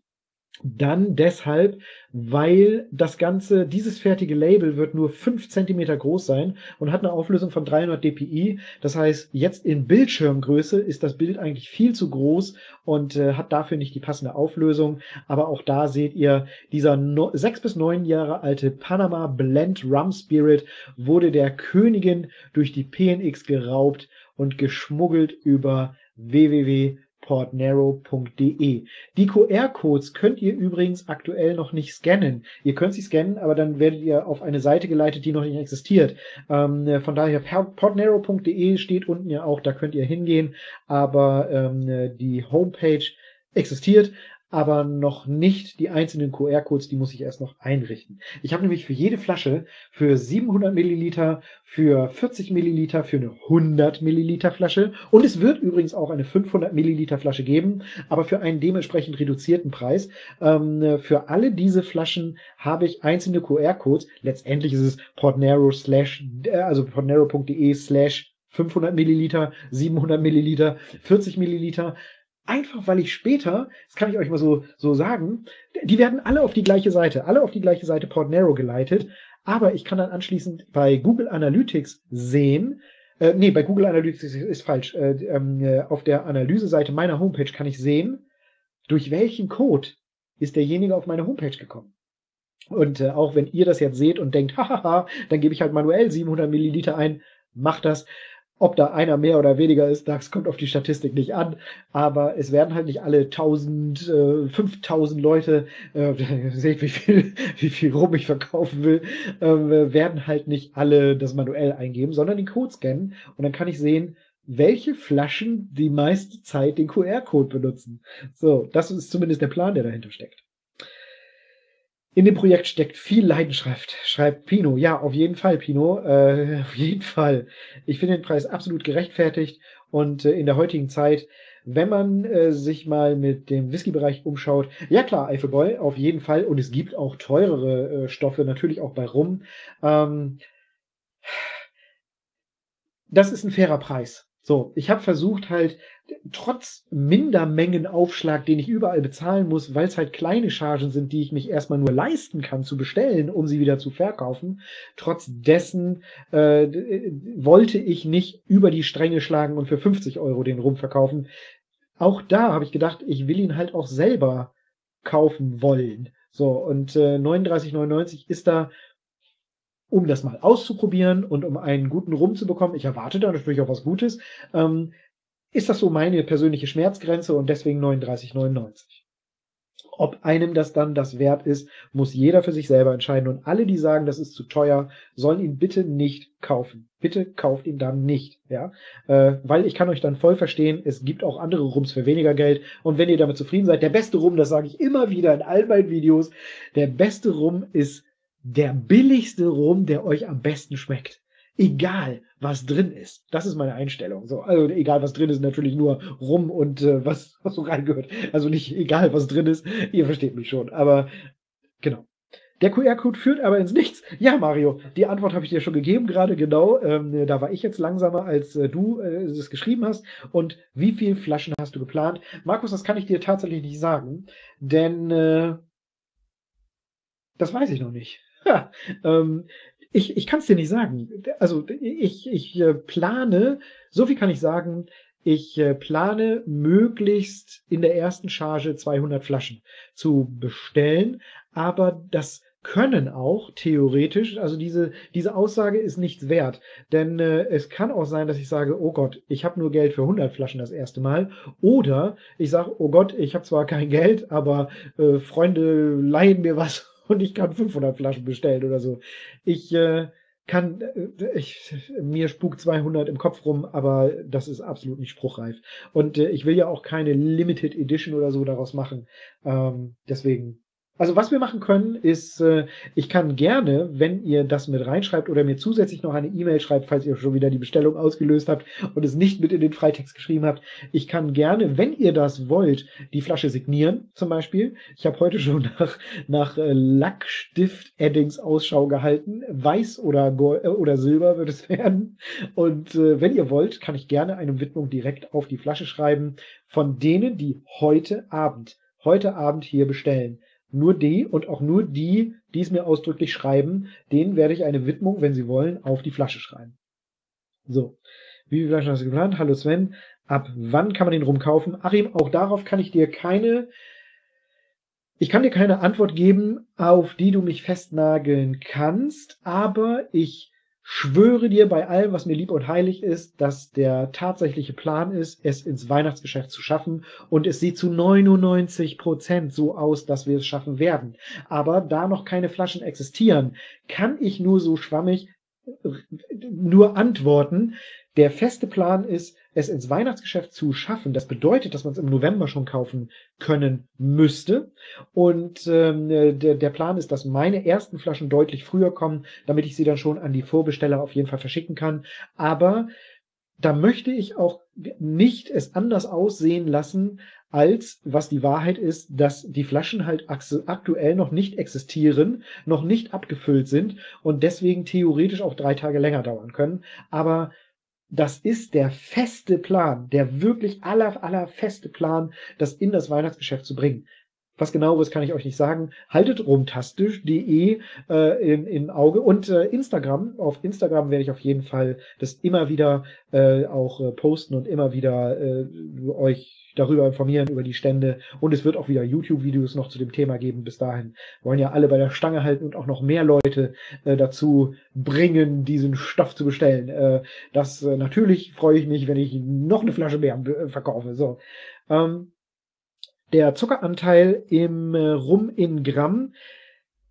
Speaker 1: dann deshalb, weil das Ganze, dieses fertige Label wird nur 5 cm groß sein und hat eine Auflösung von 300 dpi. Das heißt, jetzt in Bildschirmgröße ist das Bild eigentlich viel zu groß und äh, hat dafür nicht die passende Auflösung. Aber auch da seht ihr, dieser no 6 bis 9 Jahre alte Panama Blend Rum Spirit wurde der Königin durch die PNX geraubt und geschmuggelt über www portnarrow.de. Die QR-Codes könnt ihr übrigens aktuell noch nicht scannen. Ihr könnt sie scannen, aber dann werdet ihr auf eine Seite geleitet, die noch nicht existiert. Ähm, von daher, portnarrow.de steht unten ja auch, da könnt ihr hingehen, aber ähm, die Homepage existiert, aber noch nicht die einzelnen QR-Codes, die muss ich erst noch einrichten. Ich habe nämlich für jede Flasche, für 700 Milliliter, für 40 Milliliter, für eine 100 Milliliter Flasche und es wird übrigens auch eine 500 Milliliter Flasche geben, aber für einen dementsprechend reduzierten Preis. Ähm, für alle diese Flaschen habe ich einzelne QR-Codes. Letztendlich ist es portnero slash, äh, also portnero.de slash 500 Milliliter, 700 Milliliter, 40 Milliliter. Einfach weil ich später, das kann ich euch mal so, so sagen, die werden alle auf die gleiche Seite, alle auf die gleiche Seite Portnero geleitet, aber ich kann dann anschließend bei Google Analytics sehen, äh, nee, bei Google Analytics ist, ist falsch, äh, äh, auf der Analyseseite meiner Homepage kann ich sehen, durch welchen Code ist derjenige auf meine Homepage gekommen. Und äh, auch wenn ihr das jetzt seht und denkt, hahaha, dann gebe ich halt manuell 700 Milliliter ein, macht das. Ob da einer mehr oder weniger ist, das kommt auf die Statistik nicht an. Aber es werden halt nicht alle 1000, äh, 5000 Leute, äh, seht wie viel, wie viel rum ich verkaufen will, äh, werden halt nicht alle das manuell eingeben, sondern den Code scannen. Und dann kann ich sehen, welche Flaschen die meiste Zeit den QR-Code benutzen. So, das ist zumindest der Plan, der dahinter steckt. In dem Projekt steckt viel Leidenschaft, schreibt Pino. Ja, auf jeden Fall, Pino. Äh, auf jeden Fall. Ich finde den Preis absolut gerechtfertigt und äh, in der heutigen Zeit, wenn man äh, sich mal mit dem Whisky-Bereich umschaut, ja klar, Eiffelboy, auf jeden Fall. Und es gibt auch teurere äh, Stoffe, natürlich auch bei Rum. Ähm, das ist ein fairer Preis. So, ich habe versucht halt trotz Mindermengenaufschlag, den ich überall bezahlen muss, weil es halt kleine Chargen sind, die ich mich erstmal nur leisten kann zu bestellen, um sie wieder zu verkaufen, trotz dessen äh, wollte ich nicht über die Stränge schlagen und für 50 Euro den rumverkaufen. Auch da habe ich gedacht, ich will ihn halt auch selber kaufen wollen. So, und äh, 39,99 ist da um das mal auszuprobieren und um einen guten Rum zu bekommen, ich erwarte da natürlich auch was Gutes, ähm, ist das so meine persönliche Schmerzgrenze und deswegen 39,99. Ob einem das dann das wert ist, muss jeder für sich selber entscheiden. Und alle, die sagen, das ist zu teuer, sollen ihn bitte nicht kaufen. Bitte kauft ihn dann nicht, ja, äh, weil ich kann euch dann voll verstehen. Es gibt auch andere Rums für weniger Geld. Und wenn ihr damit zufrieden seid, der beste Rum, das sage ich immer wieder in all meinen Videos, der beste Rum ist der billigste Rum, der euch am besten schmeckt. Egal, was drin ist. Das ist meine Einstellung. So, also egal, was drin ist, natürlich nur Rum und äh, was, was so reingehört. Also nicht egal, was drin ist. Ihr versteht mich schon. Aber genau. Der QR-Code führt aber ins Nichts. Ja, Mario, die Antwort habe ich dir schon gegeben, gerade genau. Ähm, da war ich jetzt langsamer, als äh, du äh, es geschrieben hast. Und wie viele Flaschen hast du geplant? Markus, das kann ich dir tatsächlich nicht sagen, denn äh, das weiß ich noch nicht. Ja, ähm, ich ich kann es dir nicht sagen. Also ich, ich äh, plane, so viel kann ich sagen, ich äh, plane möglichst in der ersten Charge 200 Flaschen zu bestellen, aber das können auch theoretisch, also diese, diese Aussage ist nichts wert, denn äh, es kann auch sein, dass ich sage, oh Gott, ich habe nur Geld für 100 Flaschen das erste Mal, oder ich sage, oh Gott, ich habe zwar kein Geld, aber äh, Freunde leihen mir was und ich kann 500 Flaschen bestellen oder so. Ich äh, kann, äh, ich, mir spukt 200 im Kopf rum, aber das ist absolut nicht spruchreif. Und äh, ich will ja auch keine Limited Edition oder so daraus machen. Ähm, deswegen also was wir machen können, ist, äh, ich kann gerne, wenn ihr das mit reinschreibt oder mir zusätzlich noch eine E-Mail schreibt, falls ihr schon wieder die Bestellung ausgelöst habt und es nicht mit in den Freitext geschrieben habt, ich kann gerne, wenn ihr das wollt, die Flasche signieren, zum Beispiel. Ich habe heute schon nach, nach äh, Lackstift-Addings Ausschau gehalten. Weiß oder, Gold, äh, oder Silber wird es werden. Und äh, wenn ihr wollt, kann ich gerne eine Widmung direkt auf die Flasche schreiben von denen, die heute Abend, heute Abend hier bestellen nur die und auch nur die, die es mir ausdrücklich schreiben, denen werde ich eine Widmung, wenn sie wollen, auf die Flasche schreiben. So. Wie viele Flaschen hast du geplant? Hallo Sven. Ab wann kann man den rumkaufen? Achim, auch darauf kann ich dir keine, ich kann dir keine Antwort geben, auf die du mich festnageln kannst, aber ich schwöre dir bei allem, was mir lieb und heilig ist, dass der tatsächliche Plan ist, es ins Weihnachtsgeschäft zu schaffen. Und es sieht zu 99 Prozent so aus, dass wir es schaffen werden. Aber da noch keine Flaschen existieren, kann ich nur so schwammig nur antworten. Der feste Plan ist, es ins Weihnachtsgeschäft zu schaffen. Das bedeutet, dass man es im November schon kaufen können müsste. Und ähm, der, der Plan ist, dass meine ersten Flaschen deutlich früher kommen, damit ich sie dann schon an die Vorbesteller auf jeden Fall verschicken kann. Aber da möchte ich auch nicht es anders aussehen lassen, als was die Wahrheit ist, dass die Flaschen halt aktuell noch nicht existieren, noch nicht abgefüllt sind und deswegen theoretisch auch drei Tage länger dauern können. Aber das ist der feste Plan, der wirklich aller, aller feste Plan, das in das Weihnachtsgeschäft zu bringen. Was genaueres kann ich euch nicht sagen. Haltet rumtastisch.de äh, im, im Auge und äh, Instagram. Auf Instagram werde ich auf jeden Fall das immer wieder äh, auch äh, posten und immer wieder äh, euch darüber informieren, über die Stände. Und es wird auch wieder YouTube-Videos noch zu dem Thema geben. Bis dahin wollen ja alle bei der Stange halten und auch noch mehr Leute äh, dazu bringen, diesen Stoff zu bestellen. Äh, das äh, natürlich freue ich mich, wenn ich noch eine Flasche mehr äh, verkaufe. So. Ähm, der Zuckeranteil im äh, Rum in Gramm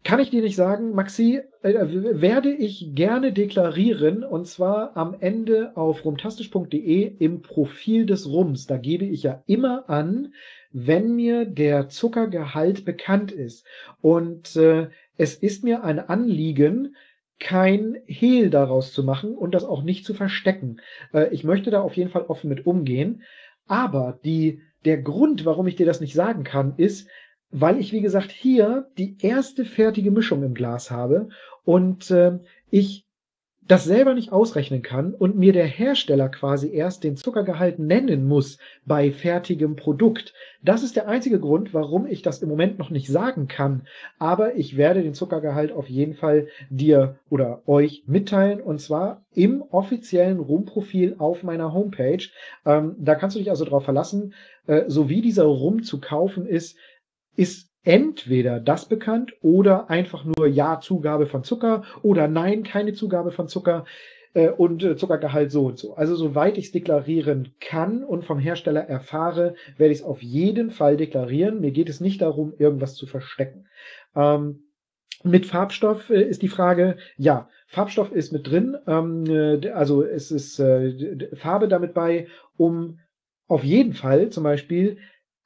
Speaker 1: kann ich dir nicht sagen, Maxi, äh, werde ich gerne deklarieren und zwar am Ende auf rumtastisch.de im Profil des Rums. Da gebe ich ja immer an, wenn mir der Zuckergehalt bekannt ist. Und äh, es ist mir ein Anliegen, kein Hehl daraus zu machen und das auch nicht zu verstecken. Äh, ich möchte da auf jeden Fall offen mit umgehen. Aber die, der Grund, warum ich dir das nicht sagen kann, ist, weil ich, wie gesagt, hier die erste fertige Mischung im Glas habe und äh, ich das selber nicht ausrechnen kann und mir der Hersteller quasi erst den Zuckergehalt nennen muss bei fertigem Produkt. Das ist der einzige Grund, warum ich das im Moment noch nicht sagen kann. Aber ich werde den Zuckergehalt auf jeden Fall dir oder euch mitteilen und zwar im offiziellen Rumprofil auf meiner Homepage. Ähm, da kannst du dich also darauf verlassen, äh, so wie dieser Rum zu kaufen ist, ist entweder das bekannt oder einfach nur Ja, Zugabe von Zucker oder Nein, keine Zugabe von Zucker äh, und äh, Zuckergehalt so und so. Also soweit ich es deklarieren kann und vom Hersteller erfahre, werde ich es auf jeden Fall deklarieren. Mir geht es nicht darum, irgendwas zu verstecken. Ähm, mit Farbstoff äh, ist die Frage, ja, Farbstoff ist mit drin, ähm, äh, also es ist äh, Farbe damit bei, um auf jeden Fall zum Beispiel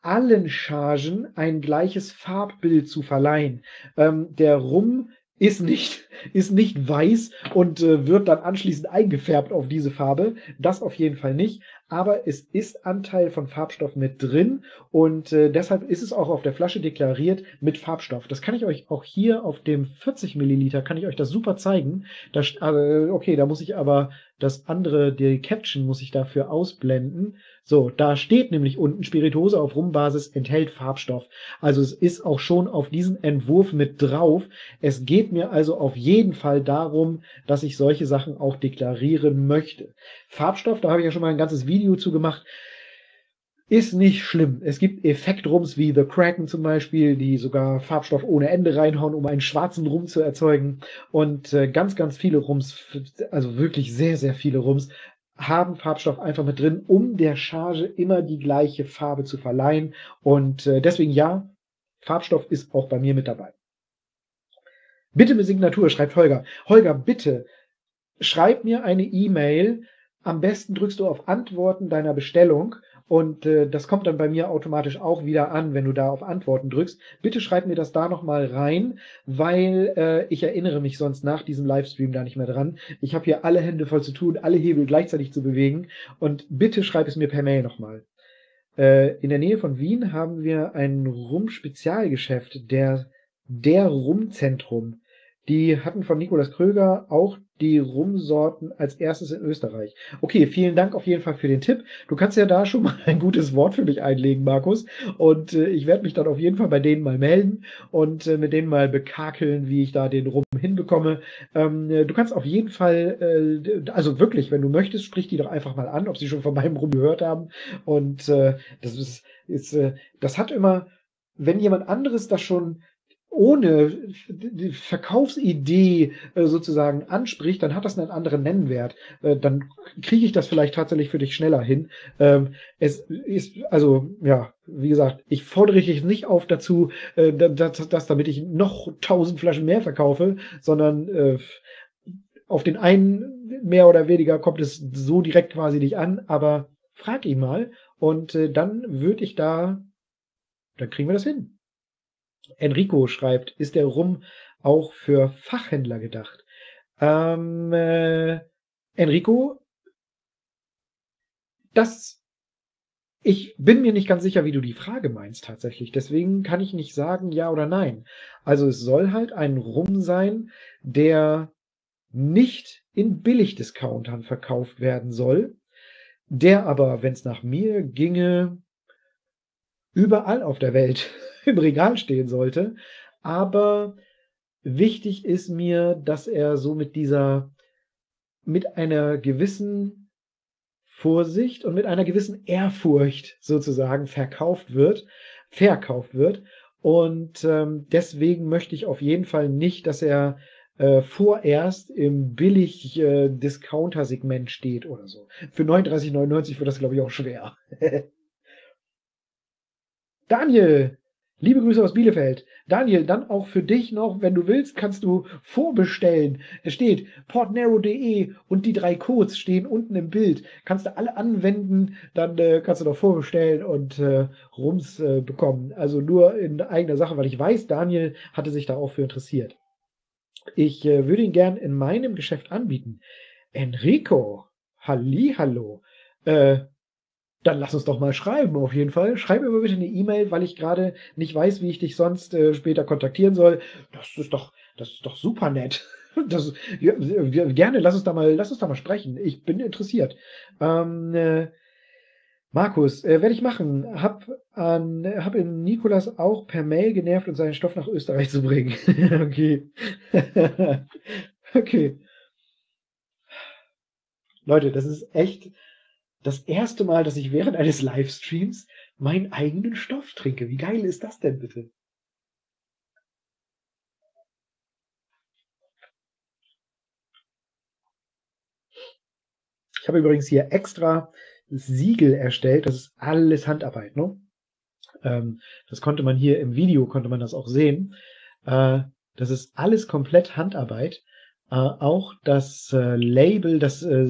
Speaker 1: allen Chargen ein gleiches Farbbild zu verleihen. Ähm, der Rum ist nicht, ist nicht weiß und äh, wird dann anschließend eingefärbt auf diese Farbe. Das auf jeden Fall nicht. Aber es ist Anteil von Farbstoff mit drin und äh, deshalb ist es auch auf der Flasche deklariert mit Farbstoff. Das kann ich euch auch hier auf dem 40 Milliliter, kann ich euch das super zeigen. Da, äh, okay, da muss ich aber das andere, die Caption muss ich dafür ausblenden. So, da steht nämlich unten Spirituose auf Rumbasis enthält Farbstoff. Also es ist auch schon auf diesem Entwurf mit drauf. Es geht mir also auf jeden Fall darum, dass ich solche Sachen auch deklarieren möchte. Farbstoff, da habe ich ja schon mal ein ganzes Video zu gemacht. Ist nicht schlimm. Es gibt Effektrums wie The Kraken zum Beispiel, die sogar Farbstoff ohne Ende reinhauen, um einen schwarzen Rum zu erzeugen. Und äh, ganz, ganz viele Rums, also wirklich sehr, sehr viele Rums, haben Farbstoff einfach mit drin, um der Charge immer die gleiche Farbe zu verleihen. Und äh, deswegen ja, Farbstoff ist auch bei mir mit dabei. Bitte mit Signatur, schreibt Holger. Holger, bitte schreib mir eine E-Mail. Am besten drückst du auf Antworten deiner Bestellung und äh, das kommt dann bei mir automatisch auch wieder an, wenn du da auf Antworten drückst. Bitte schreib mir das da nochmal rein, weil äh, ich erinnere mich sonst nach diesem Livestream da nicht mehr dran. Ich habe hier alle Hände voll zu tun, alle Hebel gleichzeitig zu bewegen. Und bitte schreib es mir per Mail nochmal. Äh, in der Nähe von Wien haben wir ein Rum-Spezialgeschäft, der der Rumzentrum. Die hatten von Nikolaus Kröger auch die Rumsorten als erstes in Österreich. Okay, vielen Dank auf jeden Fall für den Tipp. Du kannst ja da schon mal ein gutes Wort für dich einlegen, Markus. Und äh, ich werde mich dann auf jeden Fall bei denen mal melden und äh, mit denen mal bekakeln, wie ich da den Rum hinbekomme. Ähm, äh, du kannst auf jeden Fall, äh, also wirklich, wenn du möchtest, sprich die doch einfach mal an, ob sie schon von meinem Rum gehört haben. Und äh, das ist, ist äh, das hat immer, wenn jemand anderes das schon ohne die Verkaufsidee äh, sozusagen anspricht, dann hat das einen anderen Nennwert. Äh, dann kriege ich das vielleicht tatsächlich für dich schneller hin. Ähm, es ist, also, ja, wie gesagt, ich fordere dich nicht auf dazu, äh, dass, dass damit ich noch tausend Flaschen mehr verkaufe, sondern auf den einen mehr oder weniger kommt es so direkt quasi nicht an, aber frag ihn mal und dann würde ich da, dann kriegen wir das hin. Enrico schreibt, ist der Rum auch für Fachhändler gedacht? Ähm, äh, Enrico, das, ich bin mir nicht ganz sicher, wie du die Frage meinst tatsächlich. Deswegen kann ich nicht sagen ja oder nein. Also es soll halt ein Rum sein, der nicht in Billigdiscountern verkauft werden soll, der aber, wenn es nach mir ginge, überall auf der Welt im Regal stehen sollte. Aber wichtig ist mir, dass er so mit dieser, mit einer gewissen Vorsicht und mit einer gewissen Ehrfurcht sozusagen verkauft wird, verkauft wird. Und ähm, deswegen möchte ich auf jeden Fall nicht, dass er äh, vorerst im billig äh, steht oder so. Für 39,99 wird das, glaube ich, auch schwer. Daniel, Liebe Grüße aus Bielefeld. Daniel, dann auch für dich noch, wenn du willst, kannst du vorbestellen. Es steht portnero.de und die drei Codes stehen unten im Bild. Kannst du alle anwenden, dann äh, kannst du noch vorbestellen und äh, Rums äh, bekommen. Also nur in eigener Sache, weil ich weiß, Daniel hatte sich da auch für interessiert. Ich äh, würde ihn gern in meinem Geschäft anbieten. Enrico, Halli, hallo. Äh, dann lass uns doch mal schreiben, auf jeden Fall. Schreib mir bitte eine E-Mail, weil ich gerade nicht weiß, wie ich dich sonst äh, später kontaktieren soll. Das ist doch, das ist doch super nett. Das, ja, gerne, lass uns da mal, lass uns da mal sprechen. Ich bin interessiert. Ähm, äh, Markus, äh, werde ich machen. Hab an, hab in Nikolas auch per Mail genervt, und seinen Stoff nach Österreich zu bringen. okay. okay. Leute, das ist echt, das erste Mal, dass ich während eines Livestreams meinen eigenen Stoff trinke. Wie geil ist das denn bitte? Ich habe übrigens hier extra Siegel erstellt. Das ist alles Handarbeit, ne? Ähm, das konnte man hier im Video, konnte man das auch sehen. Äh, das ist alles komplett Handarbeit. Äh, auch das äh, Label, das äh,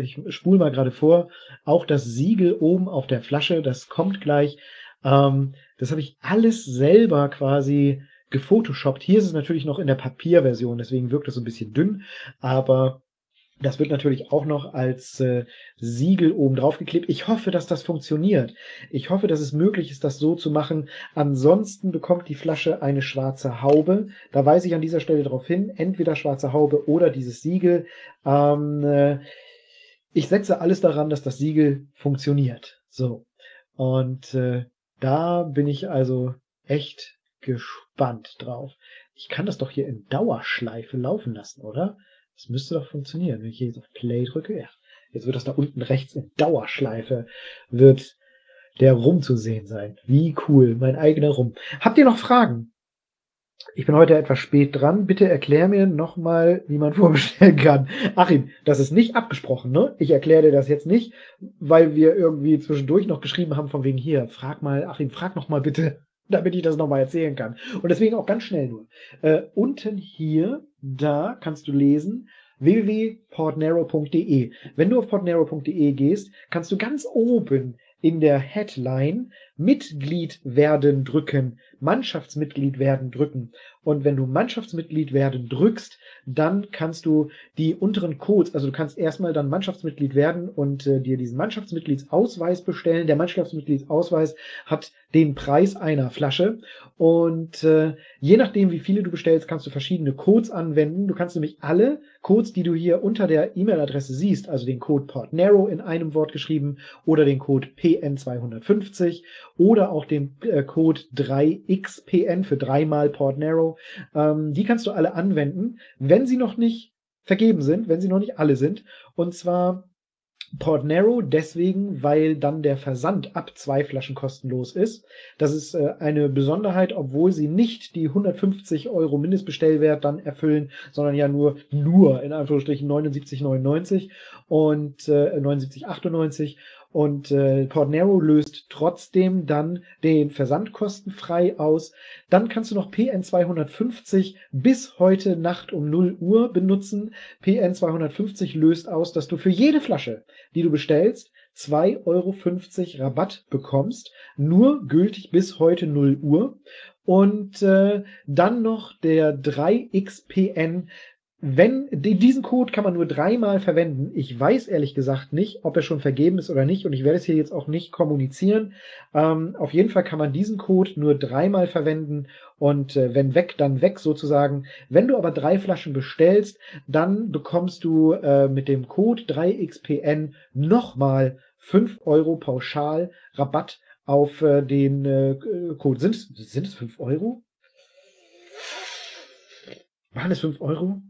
Speaker 1: ich spule mal gerade vor, auch das Siegel oben auf der Flasche, das kommt gleich. Ähm, das habe ich alles selber quasi gefotoshoppt. Hier ist es natürlich noch in der Papierversion, deswegen wirkt es so ein bisschen dünn, aber das wird natürlich auch noch als äh, Siegel oben drauf geklebt. Ich hoffe, dass das funktioniert. Ich hoffe, dass es möglich ist, das so zu machen. Ansonsten bekommt die Flasche eine schwarze Haube. Da weise ich an dieser Stelle darauf hin. Entweder schwarze Haube oder dieses Siegel. Ähm, äh, ich setze alles daran, dass das Siegel funktioniert. So. Und äh, da bin ich also echt gespannt drauf. Ich kann das doch hier in Dauerschleife laufen lassen, oder? Das müsste doch funktionieren. Wenn ich jetzt auf Play drücke, ja. Jetzt wird das da unten rechts in Dauerschleife, wird der Rum zu sehen sein. Wie cool, mein eigener Rum. Habt ihr noch Fragen? Ich bin heute etwas spät dran. Bitte erklär mir nochmal, wie man vorbestellen kann. Achim, das ist nicht abgesprochen, ne? Ich erkläre dir das jetzt nicht, weil wir irgendwie zwischendurch noch geschrieben haben von wegen hier. Frag mal, Achim, frag noch mal bitte, damit ich das nochmal erzählen kann. Und deswegen auch ganz schnell nur. Äh, unten hier da kannst du lesen www.portnero.de. Wenn du auf portnero.de gehst, kannst du ganz oben in der Headline Mitglied werden drücken, Mannschaftsmitglied werden drücken. Und wenn du Mannschaftsmitglied werden drückst, dann kannst du die unteren Codes, also du kannst erstmal dann Mannschaftsmitglied werden und äh, dir diesen Mannschaftsmitgliedsausweis bestellen. Der Mannschaftsmitgliedsausweis hat den Preis einer Flasche und äh, je nachdem, wie viele du bestellst, kannst du verschiedene Codes anwenden. Du kannst nämlich alle Codes, die du hier unter der E-Mail-Adresse siehst, also den Code PortNarrow in einem Wort geschrieben oder den Code PN250 oder auch den äh, Code 3XPN für dreimal PortNarrow, ähm, die kannst du alle anwenden, wenn sie noch nicht vergeben sind, wenn sie noch nicht alle sind. Und zwar Port Narrow deswegen, weil dann der Versand ab zwei Flaschen kostenlos ist. Das ist äh, eine Besonderheit, obwohl sie nicht die 150 Euro Mindestbestellwert dann erfüllen, sondern ja nur, nur in Anführungsstrichen 79,99 und äh, 79,98 und äh, Portnero löst trotzdem dann den Versand kostenfrei aus. Dann kannst du noch PN250 bis heute Nacht um 0 Uhr benutzen. PN250 löst aus, dass du für jede Flasche, die du bestellst, 2,50 Euro Rabatt bekommst. Nur gültig bis heute 0 Uhr. Und äh, dann noch der 3XPN wenn diesen Code kann man nur dreimal verwenden. Ich weiß ehrlich gesagt nicht, ob er schon vergeben ist oder nicht, und ich werde es hier jetzt auch nicht kommunizieren. Ähm, auf jeden Fall kann man diesen Code nur dreimal verwenden und äh, wenn weg, dann weg sozusagen. Wenn du aber drei Flaschen bestellst, dann bekommst du äh, mit dem Code 3xpn nochmal 5 Euro pauschal Rabatt auf äh, den äh, Code. Sind, sind es 5 Euro? Waren es 5 Euro?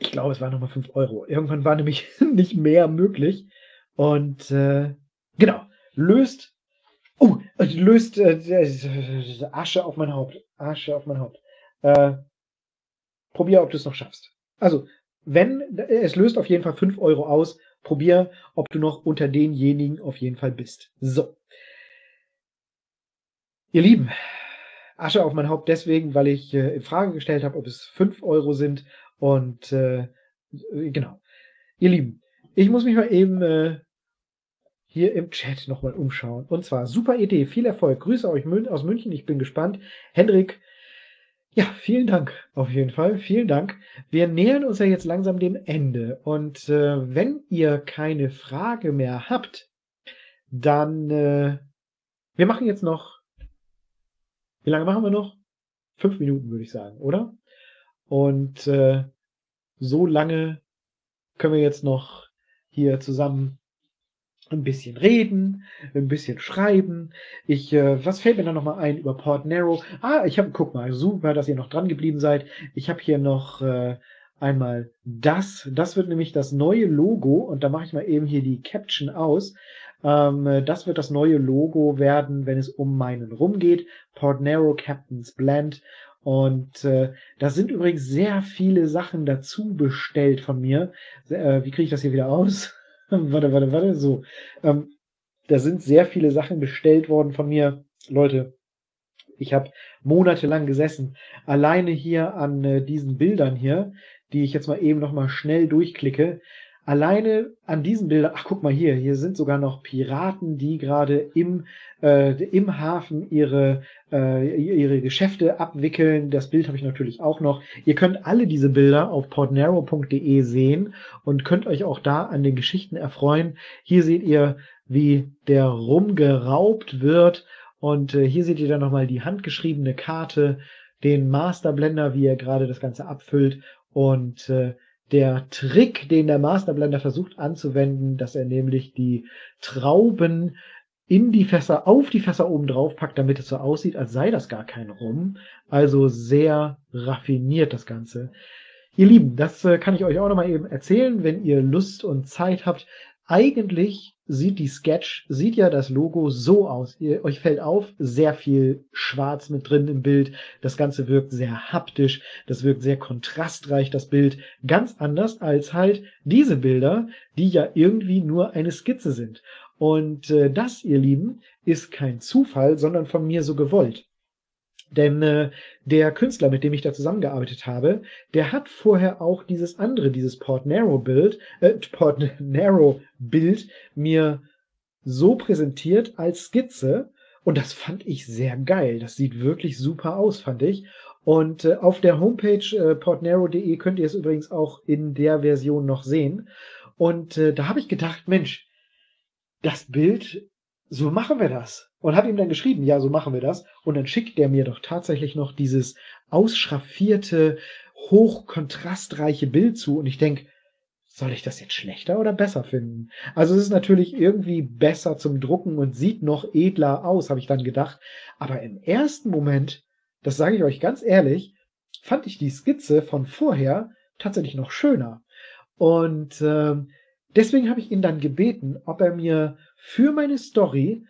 Speaker 1: Ich glaube, es waren nochmal 5 Euro. Irgendwann war nämlich nicht mehr möglich. Und äh, genau, löst. Oh, löst äh, Asche auf mein Haupt. Asche auf mein Haupt. Äh, probier, ob du es noch schaffst. Also, wenn, es löst auf jeden Fall 5 Euro aus. Probier, ob du noch unter denjenigen auf jeden Fall bist. So. Ihr Lieben, Asche auf mein Haupt deswegen, weil ich äh, in Frage gestellt habe, ob es 5 Euro sind. Und äh, genau. Ihr Lieben, ich muss mich mal eben äh, hier im Chat nochmal umschauen. Und zwar, super Idee, viel Erfolg. Grüße euch aus München, ich bin gespannt. Hendrik, ja, vielen Dank auf jeden Fall. Vielen Dank. Wir nähern uns ja jetzt langsam dem Ende. Und äh, wenn ihr keine Frage mehr habt, dann äh, wir machen jetzt noch. Wie lange machen wir noch? Fünf Minuten, würde ich sagen, oder? Und äh, so lange können wir jetzt noch hier zusammen ein bisschen reden, ein bisschen schreiben. Ich, äh, was fällt mir da nochmal ein über Port Narrow? Ah, ich habe, guck mal, super, dass ihr noch dran geblieben seid. Ich habe hier noch äh, einmal das. Das wird nämlich das neue Logo und da mache ich mal eben hier die Caption aus. Ähm, das wird das neue Logo werden, wenn es um meinen Rum geht. Port Narrow Captain's Blend. Und äh, da sind übrigens sehr viele Sachen dazu bestellt von mir. Äh, wie kriege ich das hier wieder aus? warte, warte, warte, so. Ähm, da sind sehr viele Sachen bestellt worden von mir. Leute, ich habe monatelang gesessen, alleine hier an äh, diesen Bildern hier, die ich jetzt mal eben noch mal schnell durchklicke. Alleine an diesen Bildern, ach guck mal hier, hier sind sogar noch Piraten, die gerade im, äh, im Hafen ihre, äh, ihre Geschäfte abwickeln. Das Bild habe ich natürlich auch noch. Ihr könnt alle diese Bilder auf portnarrow.de sehen und könnt euch auch da an den Geschichten erfreuen. Hier seht ihr, wie der rumgeraubt wird. Und äh, hier seht ihr dann nochmal die handgeschriebene Karte, den Masterblender, wie er gerade das Ganze abfüllt. Und äh, der Trick, den der Masterblender versucht anzuwenden, dass er nämlich die Trauben in die Fässer, auf die Fässer oben drauf packt, damit es so aussieht, als sei das gar kein Rum. Also sehr raffiniert das Ganze. Ihr Lieben, das äh, kann ich euch auch nochmal eben erzählen, wenn ihr Lust und Zeit habt. Eigentlich sieht die Sketch, sieht ja das Logo so aus. Ihr, euch fällt auf, sehr viel Schwarz mit drin im Bild. Das Ganze wirkt sehr haptisch, das wirkt sehr kontrastreich, das Bild. Ganz anders als halt diese Bilder, die ja irgendwie nur eine Skizze sind. Und äh, das, ihr Lieben, ist kein Zufall, sondern von mir so gewollt. Denn äh, der Künstler, mit dem ich da zusammengearbeitet habe, der hat vorher auch dieses andere, dieses Port Narrow Bild, äh, Port Narrow Bild mir so präsentiert als Skizze. Und das fand ich sehr geil. Das sieht wirklich super aus, fand ich. Und äh, auf der Homepage äh, portnarrow.de könnt ihr es übrigens auch in der Version noch sehen. Und äh, da habe ich gedacht, Mensch, das Bild so machen wir das. Und habe ihm dann geschrieben, ja, so machen wir das. Und dann schickt der mir doch tatsächlich noch dieses ausschraffierte, hochkontrastreiche Bild zu. Und ich denke, soll ich das jetzt schlechter oder besser finden? Also es ist natürlich irgendwie besser zum Drucken und sieht noch edler aus, habe ich dann gedacht. Aber im ersten Moment, das sage ich euch ganz ehrlich, fand ich die Skizze von vorher tatsächlich noch schöner. Und äh, deswegen habe ich ihn dann gebeten, ob er mir für meine Story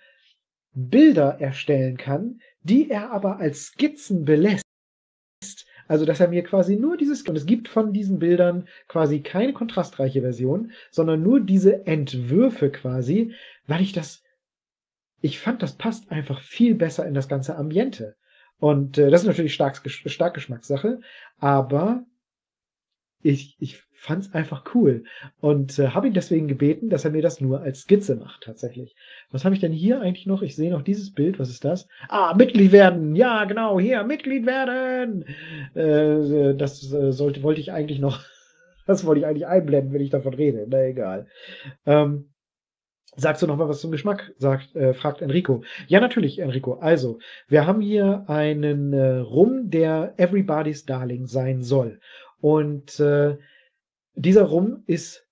Speaker 1: Bilder erstellen kann, die er aber als Skizzen belässt. Also, dass er mir quasi nur dieses, und es gibt von diesen Bildern quasi keine kontrastreiche Version, sondern nur diese Entwürfe quasi, weil ich das, ich fand, das passt einfach viel besser in das ganze Ambiente. Und äh, das ist natürlich stark, stark Geschmackssache, aber ich, ich fand es einfach cool und äh, habe ihn deswegen gebeten, dass er mir das nur als Skizze macht tatsächlich. Was habe ich denn hier eigentlich noch? Ich sehe noch dieses Bild. Was ist das? Ah, Mitglied werden. Ja, genau, hier Mitglied werden. Äh, das äh, sollte wollte ich eigentlich noch. Das wollte ich eigentlich einblenden, wenn ich davon rede. Na egal. Ähm, Sagst du noch mal was zum Geschmack? Sagt, äh, fragt Enrico. Ja, natürlich, Enrico. Also, wir haben hier einen äh, Rum, der Everybody's Darling sein soll. Und äh, dieser Rum ist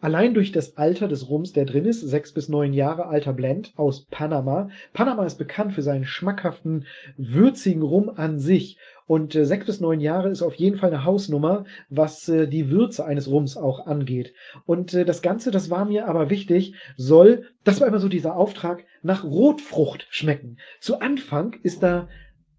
Speaker 1: allein durch das Alter des Rums, der drin ist, sechs bis neun Jahre alter Blend aus Panama. Panama ist bekannt für seinen schmackhaften, würzigen Rum an sich. Und äh, sechs bis neun Jahre ist auf jeden Fall eine Hausnummer, was äh, die Würze eines Rums auch angeht. Und äh, das Ganze, das war mir aber wichtig, soll, das war immer so dieser Auftrag, nach Rotfrucht schmecken. Zu Anfang ist da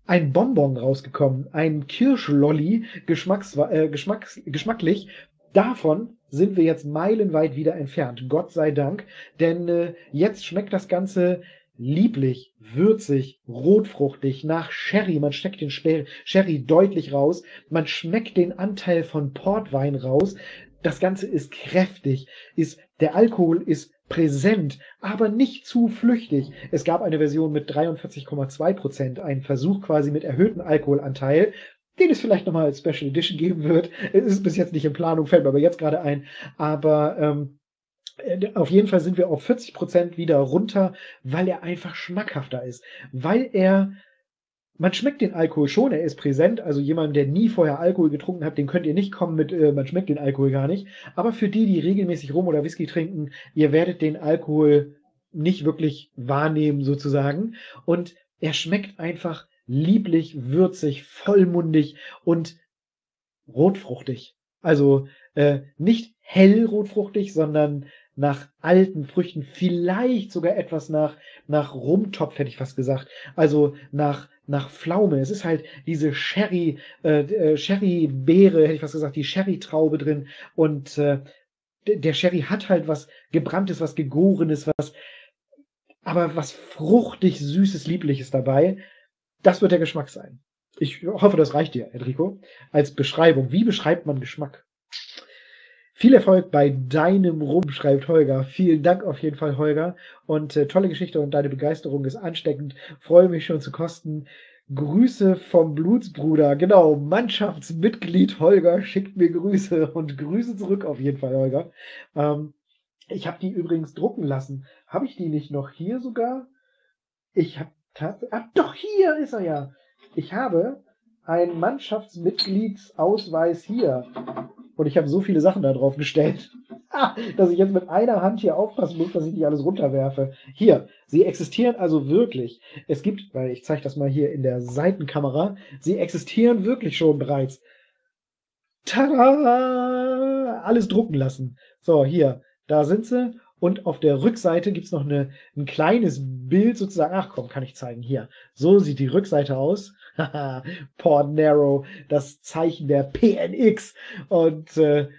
Speaker 1: ein Bonbon rausgekommen, ein Kirschlolli, geschmacks, äh, geschmacks, geschmacklich. Davon sind wir jetzt meilenweit wieder entfernt, Gott sei Dank, denn äh, jetzt schmeckt das Ganze lieblich, würzig, rotfruchtig, nach Sherry. Man steckt den Sherry deutlich raus. Man schmeckt den Anteil von Portwein raus. Das Ganze ist kräftig, ist, der Alkohol ist präsent, aber nicht zu flüchtig. Es gab eine Version mit 43,2 Prozent, einen Versuch quasi mit erhöhtem Alkoholanteil, den es vielleicht nochmal als Special Edition geben wird. Es ist bis jetzt nicht in Planung, fällt mir aber jetzt gerade ein. Aber ähm, äh, auf jeden Fall sind wir auf 40 Prozent wieder runter, weil er einfach schmackhafter ist. Weil er man schmeckt den Alkohol schon, er ist präsent. Also jemand, der nie vorher Alkohol getrunken hat, den könnt ihr nicht kommen mit, äh, man schmeckt den Alkohol gar nicht. Aber für die, die regelmäßig Rum oder Whisky trinken, ihr werdet den Alkohol nicht wirklich wahrnehmen sozusagen. Und er schmeckt einfach lieblich, würzig, vollmundig und rotfruchtig. Also äh, nicht hell rotfruchtig, sondern nach alten Früchten, vielleicht sogar etwas nach, nach Rumtopf, hätte ich fast gesagt. Also nach, nach Pflaume. Es ist halt diese Sherry, äh, äh, Sherry-Beere, hätte ich fast gesagt, die Sherry-Traube drin. Und äh, der Sherry hat halt was Gebranntes, was Gegorenes, was, aber was fruchtig, süßes, liebliches dabei. Das wird der Geschmack sein. Ich hoffe, das reicht dir, Enrico, als Beschreibung. Wie beschreibt man Geschmack? Viel Erfolg bei deinem Rum, schreibt Holger. Vielen Dank auf jeden Fall, Holger. Und äh, tolle Geschichte und deine Begeisterung ist ansteckend. Freue mich schon zu kosten. Grüße vom Blutsbruder. Genau, Mannschaftsmitglied Holger schickt mir Grüße und Grüße zurück auf jeden Fall, Holger. Ähm, ich habe die übrigens drucken lassen. Habe ich die nicht noch hier sogar? Ich habe Ah, doch, hier ist er ja. Ich habe einen Mannschaftsmitgliedsausweis hier. Und ich habe so viele Sachen da drauf gestellt, dass ich jetzt mit einer Hand hier aufpassen muss, dass ich nicht alles runterwerfe. Hier, sie existieren also wirklich. Es gibt, weil ich zeige das mal hier in der Seitenkamera, sie existieren wirklich schon bereits. Tada! Alles drucken lassen. So, hier, da sind sie. Und auf der Rückseite gibt es noch eine, ein kleines Bild sozusagen. Ach komm, kann ich zeigen. Hier. So sieht die Rückseite aus. Port Narrow, das Zeichen der PNX. Und äh,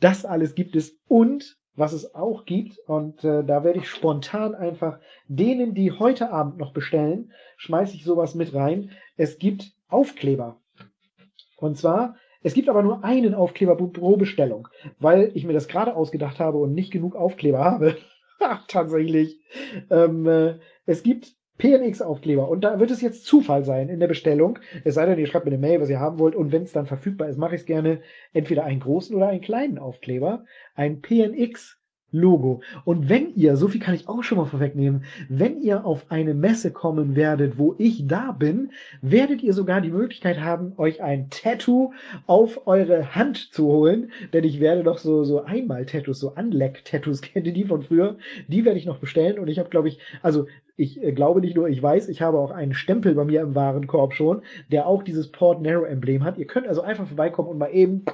Speaker 1: das alles gibt es. Und was es auch gibt, und äh, da werde ich spontan einfach denen, die heute Abend noch bestellen, schmeiße ich sowas mit rein. Es gibt Aufkleber. Und zwar es gibt aber nur einen Aufkleber pro Bestellung, weil ich mir das gerade ausgedacht habe und nicht genug Aufkleber habe. Tatsächlich. Ähm, äh, es gibt PNX-Aufkleber und da wird es jetzt Zufall sein in der Bestellung. Es sei denn, ihr schreibt mir eine Mail, was ihr haben wollt und wenn es dann verfügbar ist, mache ich es gerne entweder einen großen oder einen kleinen Aufkleber. Ein PNX Logo. Und wenn ihr, so viel kann ich auch schon mal vorwegnehmen, wenn ihr auf eine Messe kommen werdet, wo ich da bin, werdet ihr sogar die Möglichkeit haben, euch ein Tattoo auf eure Hand zu holen. Denn ich werde doch so, so Einmal-Tattoos, so Unleck-Tattoos, kennt ihr die von früher? Die werde ich noch bestellen. Und ich habe, glaube ich, also ich äh, glaube nicht nur, ich weiß, ich habe auch einen Stempel bei mir im Warenkorb schon, der auch dieses Port Narrow-Emblem hat. Ihr könnt also einfach vorbeikommen und mal eben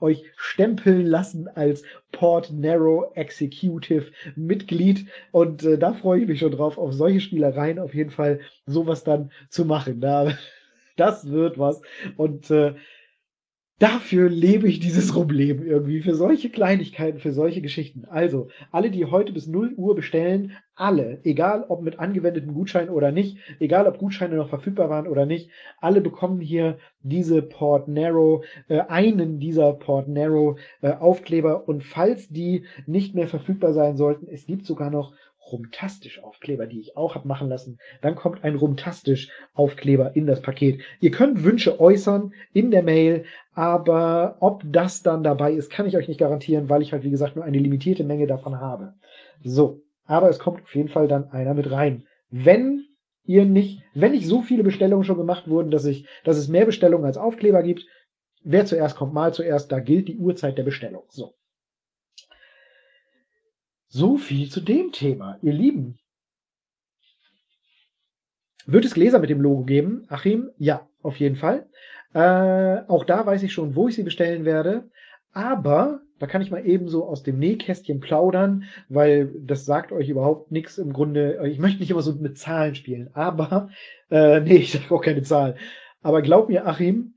Speaker 1: euch stempeln lassen als Port Narrow Executive Mitglied. Und äh, da freue ich mich schon drauf, auf solche Spielereien auf jeden Fall sowas dann zu machen. Da, das wird was. Und äh, dafür lebe ich dieses Rumleben irgendwie, für solche Kleinigkeiten, für solche Geschichten. Also, alle, die heute bis 0 Uhr bestellen, alle, egal ob mit angewendeten Gutscheinen oder nicht, egal ob Gutscheine noch verfügbar waren oder nicht, alle bekommen hier diese Port Narrow, äh, einen dieser Port Narrow äh, Aufkleber und falls die nicht mehr verfügbar sein sollten, es gibt sogar noch Rumtastisch Aufkleber, die ich auch habe machen lassen. Dann kommt ein Rumtastisch Aufkleber in das Paket. Ihr könnt Wünsche äußern in der Mail, aber ob das dann dabei ist, kann ich euch nicht garantieren, weil ich halt, wie gesagt, nur eine limitierte Menge davon habe. So, aber es kommt auf jeden Fall dann einer mit rein. Wenn ihr nicht, wenn nicht so viele Bestellungen schon gemacht wurden, dass ich, dass es mehr Bestellungen als Aufkleber gibt, wer zuerst kommt, mal zuerst, da gilt die Uhrzeit der Bestellung. So. So viel zu dem Thema, ihr Lieben. Wird es Gläser mit dem Logo geben, Achim? Ja, auf jeden Fall. Äh, auch da weiß ich schon, wo ich sie bestellen werde. Aber da kann ich mal eben so aus dem Nähkästchen plaudern, weil das sagt euch überhaupt nichts im Grunde. Ich möchte nicht immer so mit Zahlen spielen, aber äh, nee, ich sage auch keine Zahl. Aber glaub mir, Achim,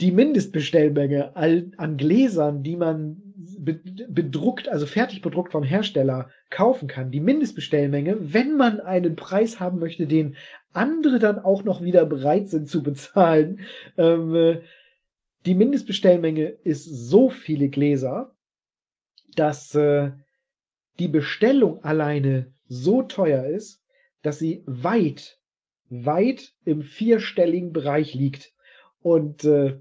Speaker 1: die Mindestbestellmenge an Gläsern, die man bedruckt, also fertig bedruckt vom Hersteller kaufen kann, die Mindestbestellmenge, wenn man einen Preis haben möchte, den andere dann auch noch wieder bereit sind zu bezahlen. Ähm, äh, die Mindestbestellmenge ist so viele Gläser, dass äh, die Bestellung alleine so teuer ist, dass sie weit, weit im vierstelligen Bereich liegt. Und äh,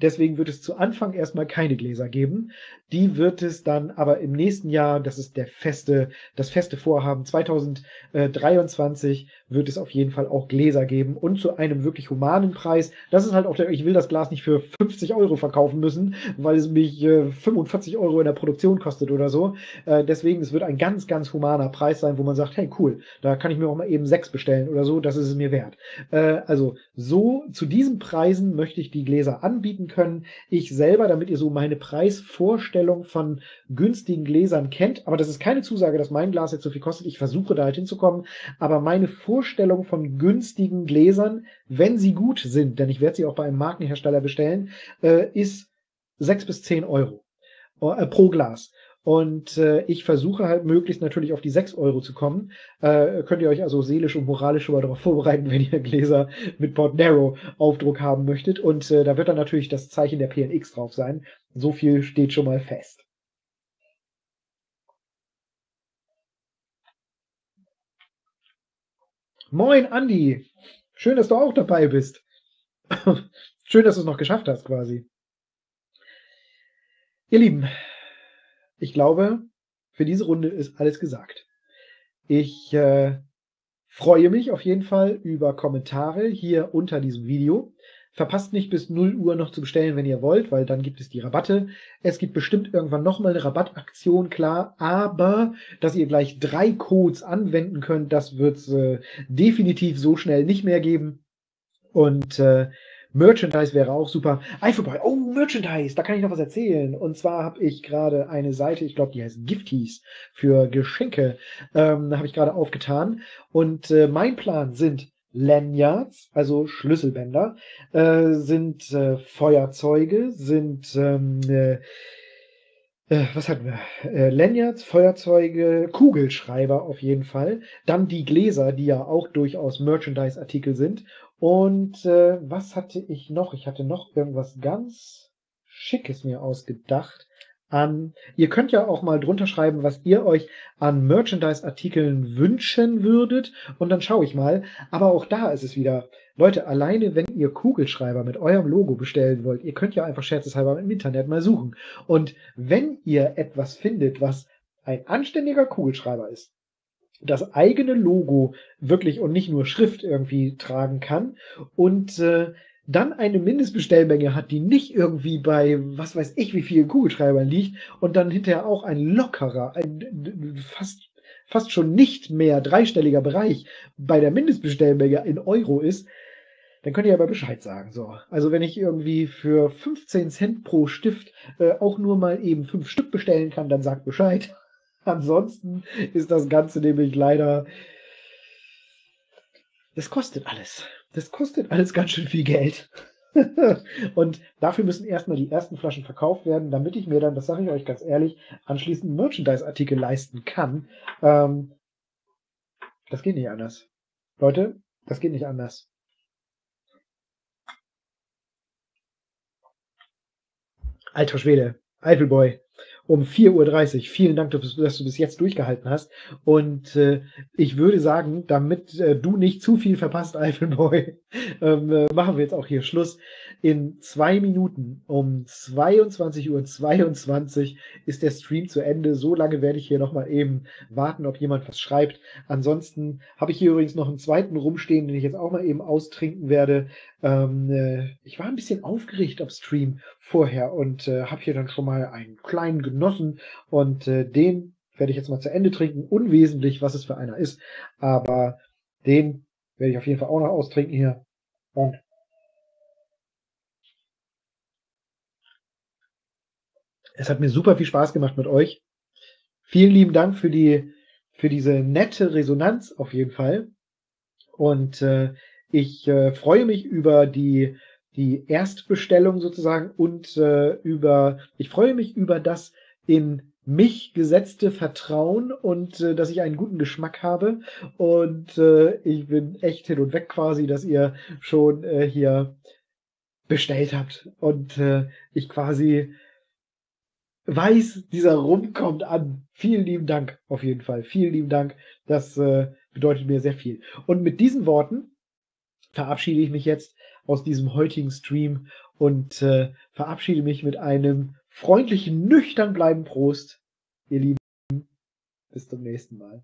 Speaker 1: Deswegen wird es zu Anfang erstmal keine Gläser geben. Die wird es dann aber im nächsten Jahr, das ist der feste, das feste Vorhaben, 2023 wird es auf jeden Fall auch Gläser geben und zu einem wirklich humanen Preis. Das ist halt auch der, ich will das Glas nicht für 50 Euro verkaufen müssen, weil es mich äh, 45 Euro in der Produktion kostet oder so. Äh, deswegen, es wird ein ganz, ganz humaner Preis sein, wo man sagt, hey cool, da kann ich mir auch mal eben sechs bestellen oder so, das ist es mir wert. Äh, also so zu diesen Preisen möchte ich die Gläser anbieten können. Ich selber, damit ihr so meine Preisvorstellung von günstigen Gläsern kennt, aber das ist keine Zusage, dass mein Glas jetzt so viel kostet. Ich versuche da halt hinzukommen, aber meine Vorstellung von günstigen Gläsern, wenn sie gut sind, denn ich werde sie auch bei einem Markenhersteller bestellen, äh, ist sechs bis zehn Euro äh, pro Glas. Und äh, ich versuche halt möglichst natürlich auf die 6 Euro zu kommen. Äh, könnt ihr euch also seelisch und moralisch schon mal darauf vorbereiten, wenn ihr Gläser mit Port Narrow Aufdruck haben möchtet. Und äh, da wird dann natürlich das Zeichen der PNX drauf sein. So viel steht schon mal fest. Moin, Andi. Schön, dass du auch dabei bist. Schön, dass du es noch geschafft hast, quasi. Ihr Lieben, ich glaube, für diese Runde ist alles gesagt. Ich äh, freue mich auf jeden Fall über Kommentare hier unter diesem Video. Verpasst nicht bis 0 Uhr noch zu bestellen, wenn ihr wollt, weil dann gibt es die Rabatte. Es gibt bestimmt irgendwann nochmal eine Rabattaktion, klar, aber dass ihr gleich drei Codes anwenden könnt, das wird es äh, definitiv so schnell nicht mehr geben. Und äh, Merchandise wäre auch super. iFootball, oh, Merchandise, da kann ich noch was erzählen. Und zwar habe ich gerade eine Seite, ich glaube, die heißt Gifties für Geschenke, ähm, habe ich gerade aufgetan. Und äh, mein Plan sind Lanyards, also Schlüsselbänder, äh, sind äh, Feuerzeuge, sind ähm, äh, äh, was hatten wir? Äh, Lanyards, Feuerzeuge, Kugelschreiber auf jeden Fall. Dann die Gläser, die ja auch durchaus Merchandise-Artikel sind. Und äh, was hatte ich noch? Ich hatte noch irgendwas ganz Schickes mir ausgedacht. An, ihr könnt ja auch mal drunter schreiben, was ihr euch an Merchandise-Artikeln wünschen würdet. Und dann schaue ich mal. Aber auch da ist es wieder, Leute, alleine wenn ihr Kugelschreiber mit eurem Logo bestellen wollt, ihr könnt ja einfach scherzeshalber im Internet mal suchen. Und wenn ihr etwas findet, was ein anständiger Kugelschreiber ist, das eigene Logo wirklich und nicht nur Schrift irgendwie tragen kann und äh, dann eine Mindestbestellmenge hat, die nicht irgendwie bei was weiß ich wie vielen Kugelschreibern liegt und dann hinterher auch ein lockerer, ein fast, fast schon nicht mehr dreistelliger Bereich bei der Mindestbestellmenge in Euro ist, dann könnt ihr aber Bescheid sagen. So, also wenn ich irgendwie für 15 Cent pro Stift äh, auch nur mal eben fünf Stück bestellen kann, dann sagt Bescheid. Ansonsten ist das Ganze nämlich leider. Das kostet alles. Das kostet alles ganz schön viel Geld. und dafür müssen erstmal die ersten Flaschen verkauft werden, damit ich mir dann, das sage ich euch ganz ehrlich, anschließend Merchandise-Artikel leisten kann. Ähm, das geht nicht anders. Leute, das geht nicht anders. Alter Schwede, Eifelboy, um 4.30 Uhr. Vielen Dank, dass du bis jetzt durchgehalten hast. Und äh, ich würde sagen, damit äh, du nicht zu viel verpasst, Eifelboy, ähm, äh, machen wir jetzt auch hier Schluss. In zwei Minuten um 22.22 Uhr 22 ist der Stream zu Ende. So lange werde ich hier nochmal eben warten, ob jemand was schreibt. Ansonsten habe ich hier übrigens noch einen zweiten rumstehen, den ich jetzt auch mal eben austrinken werde. Ähm, äh, ich war ein bisschen aufgeregt am Stream vorher und äh, habe hier dann schon mal einen kleinen genossen und äh, den werde ich jetzt mal zu Ende trinken. Unwesentlich, was es für einer ist, aber den werde ich auf jeden Fall auch noch austrinken hier. Und es hat mir super viel Spaß gemacht mit euch. Vielen lieben Dank für die für diese nette Resonanz auf jeden Fall. Und äh, ich äh, freue mich über die die Erstbestellung sozusagen und äh, über, ich freue mich über das in mich gesetzte Vertrauen und äh, dass ich einen guten Geschmack habe. Und äh, ich bin echt hin und weg quasi, dass ihr schon äh, hier bestellt habt. Und äh, ich quasi weiß, dieser Rum kommt an. Vielen lieben Dank auf jeden Fall. Vielen lieben Dank. Das äh, bedeutet mir sehr viel. Und mit diesen Worten verabschiede ich mich jetzt aus diesem heutigen Stream und äh, verabschiede mich mit einem freundlichen, nüchtern bleiben Prost, ihr Lieben. Bis zum nächsten Mal.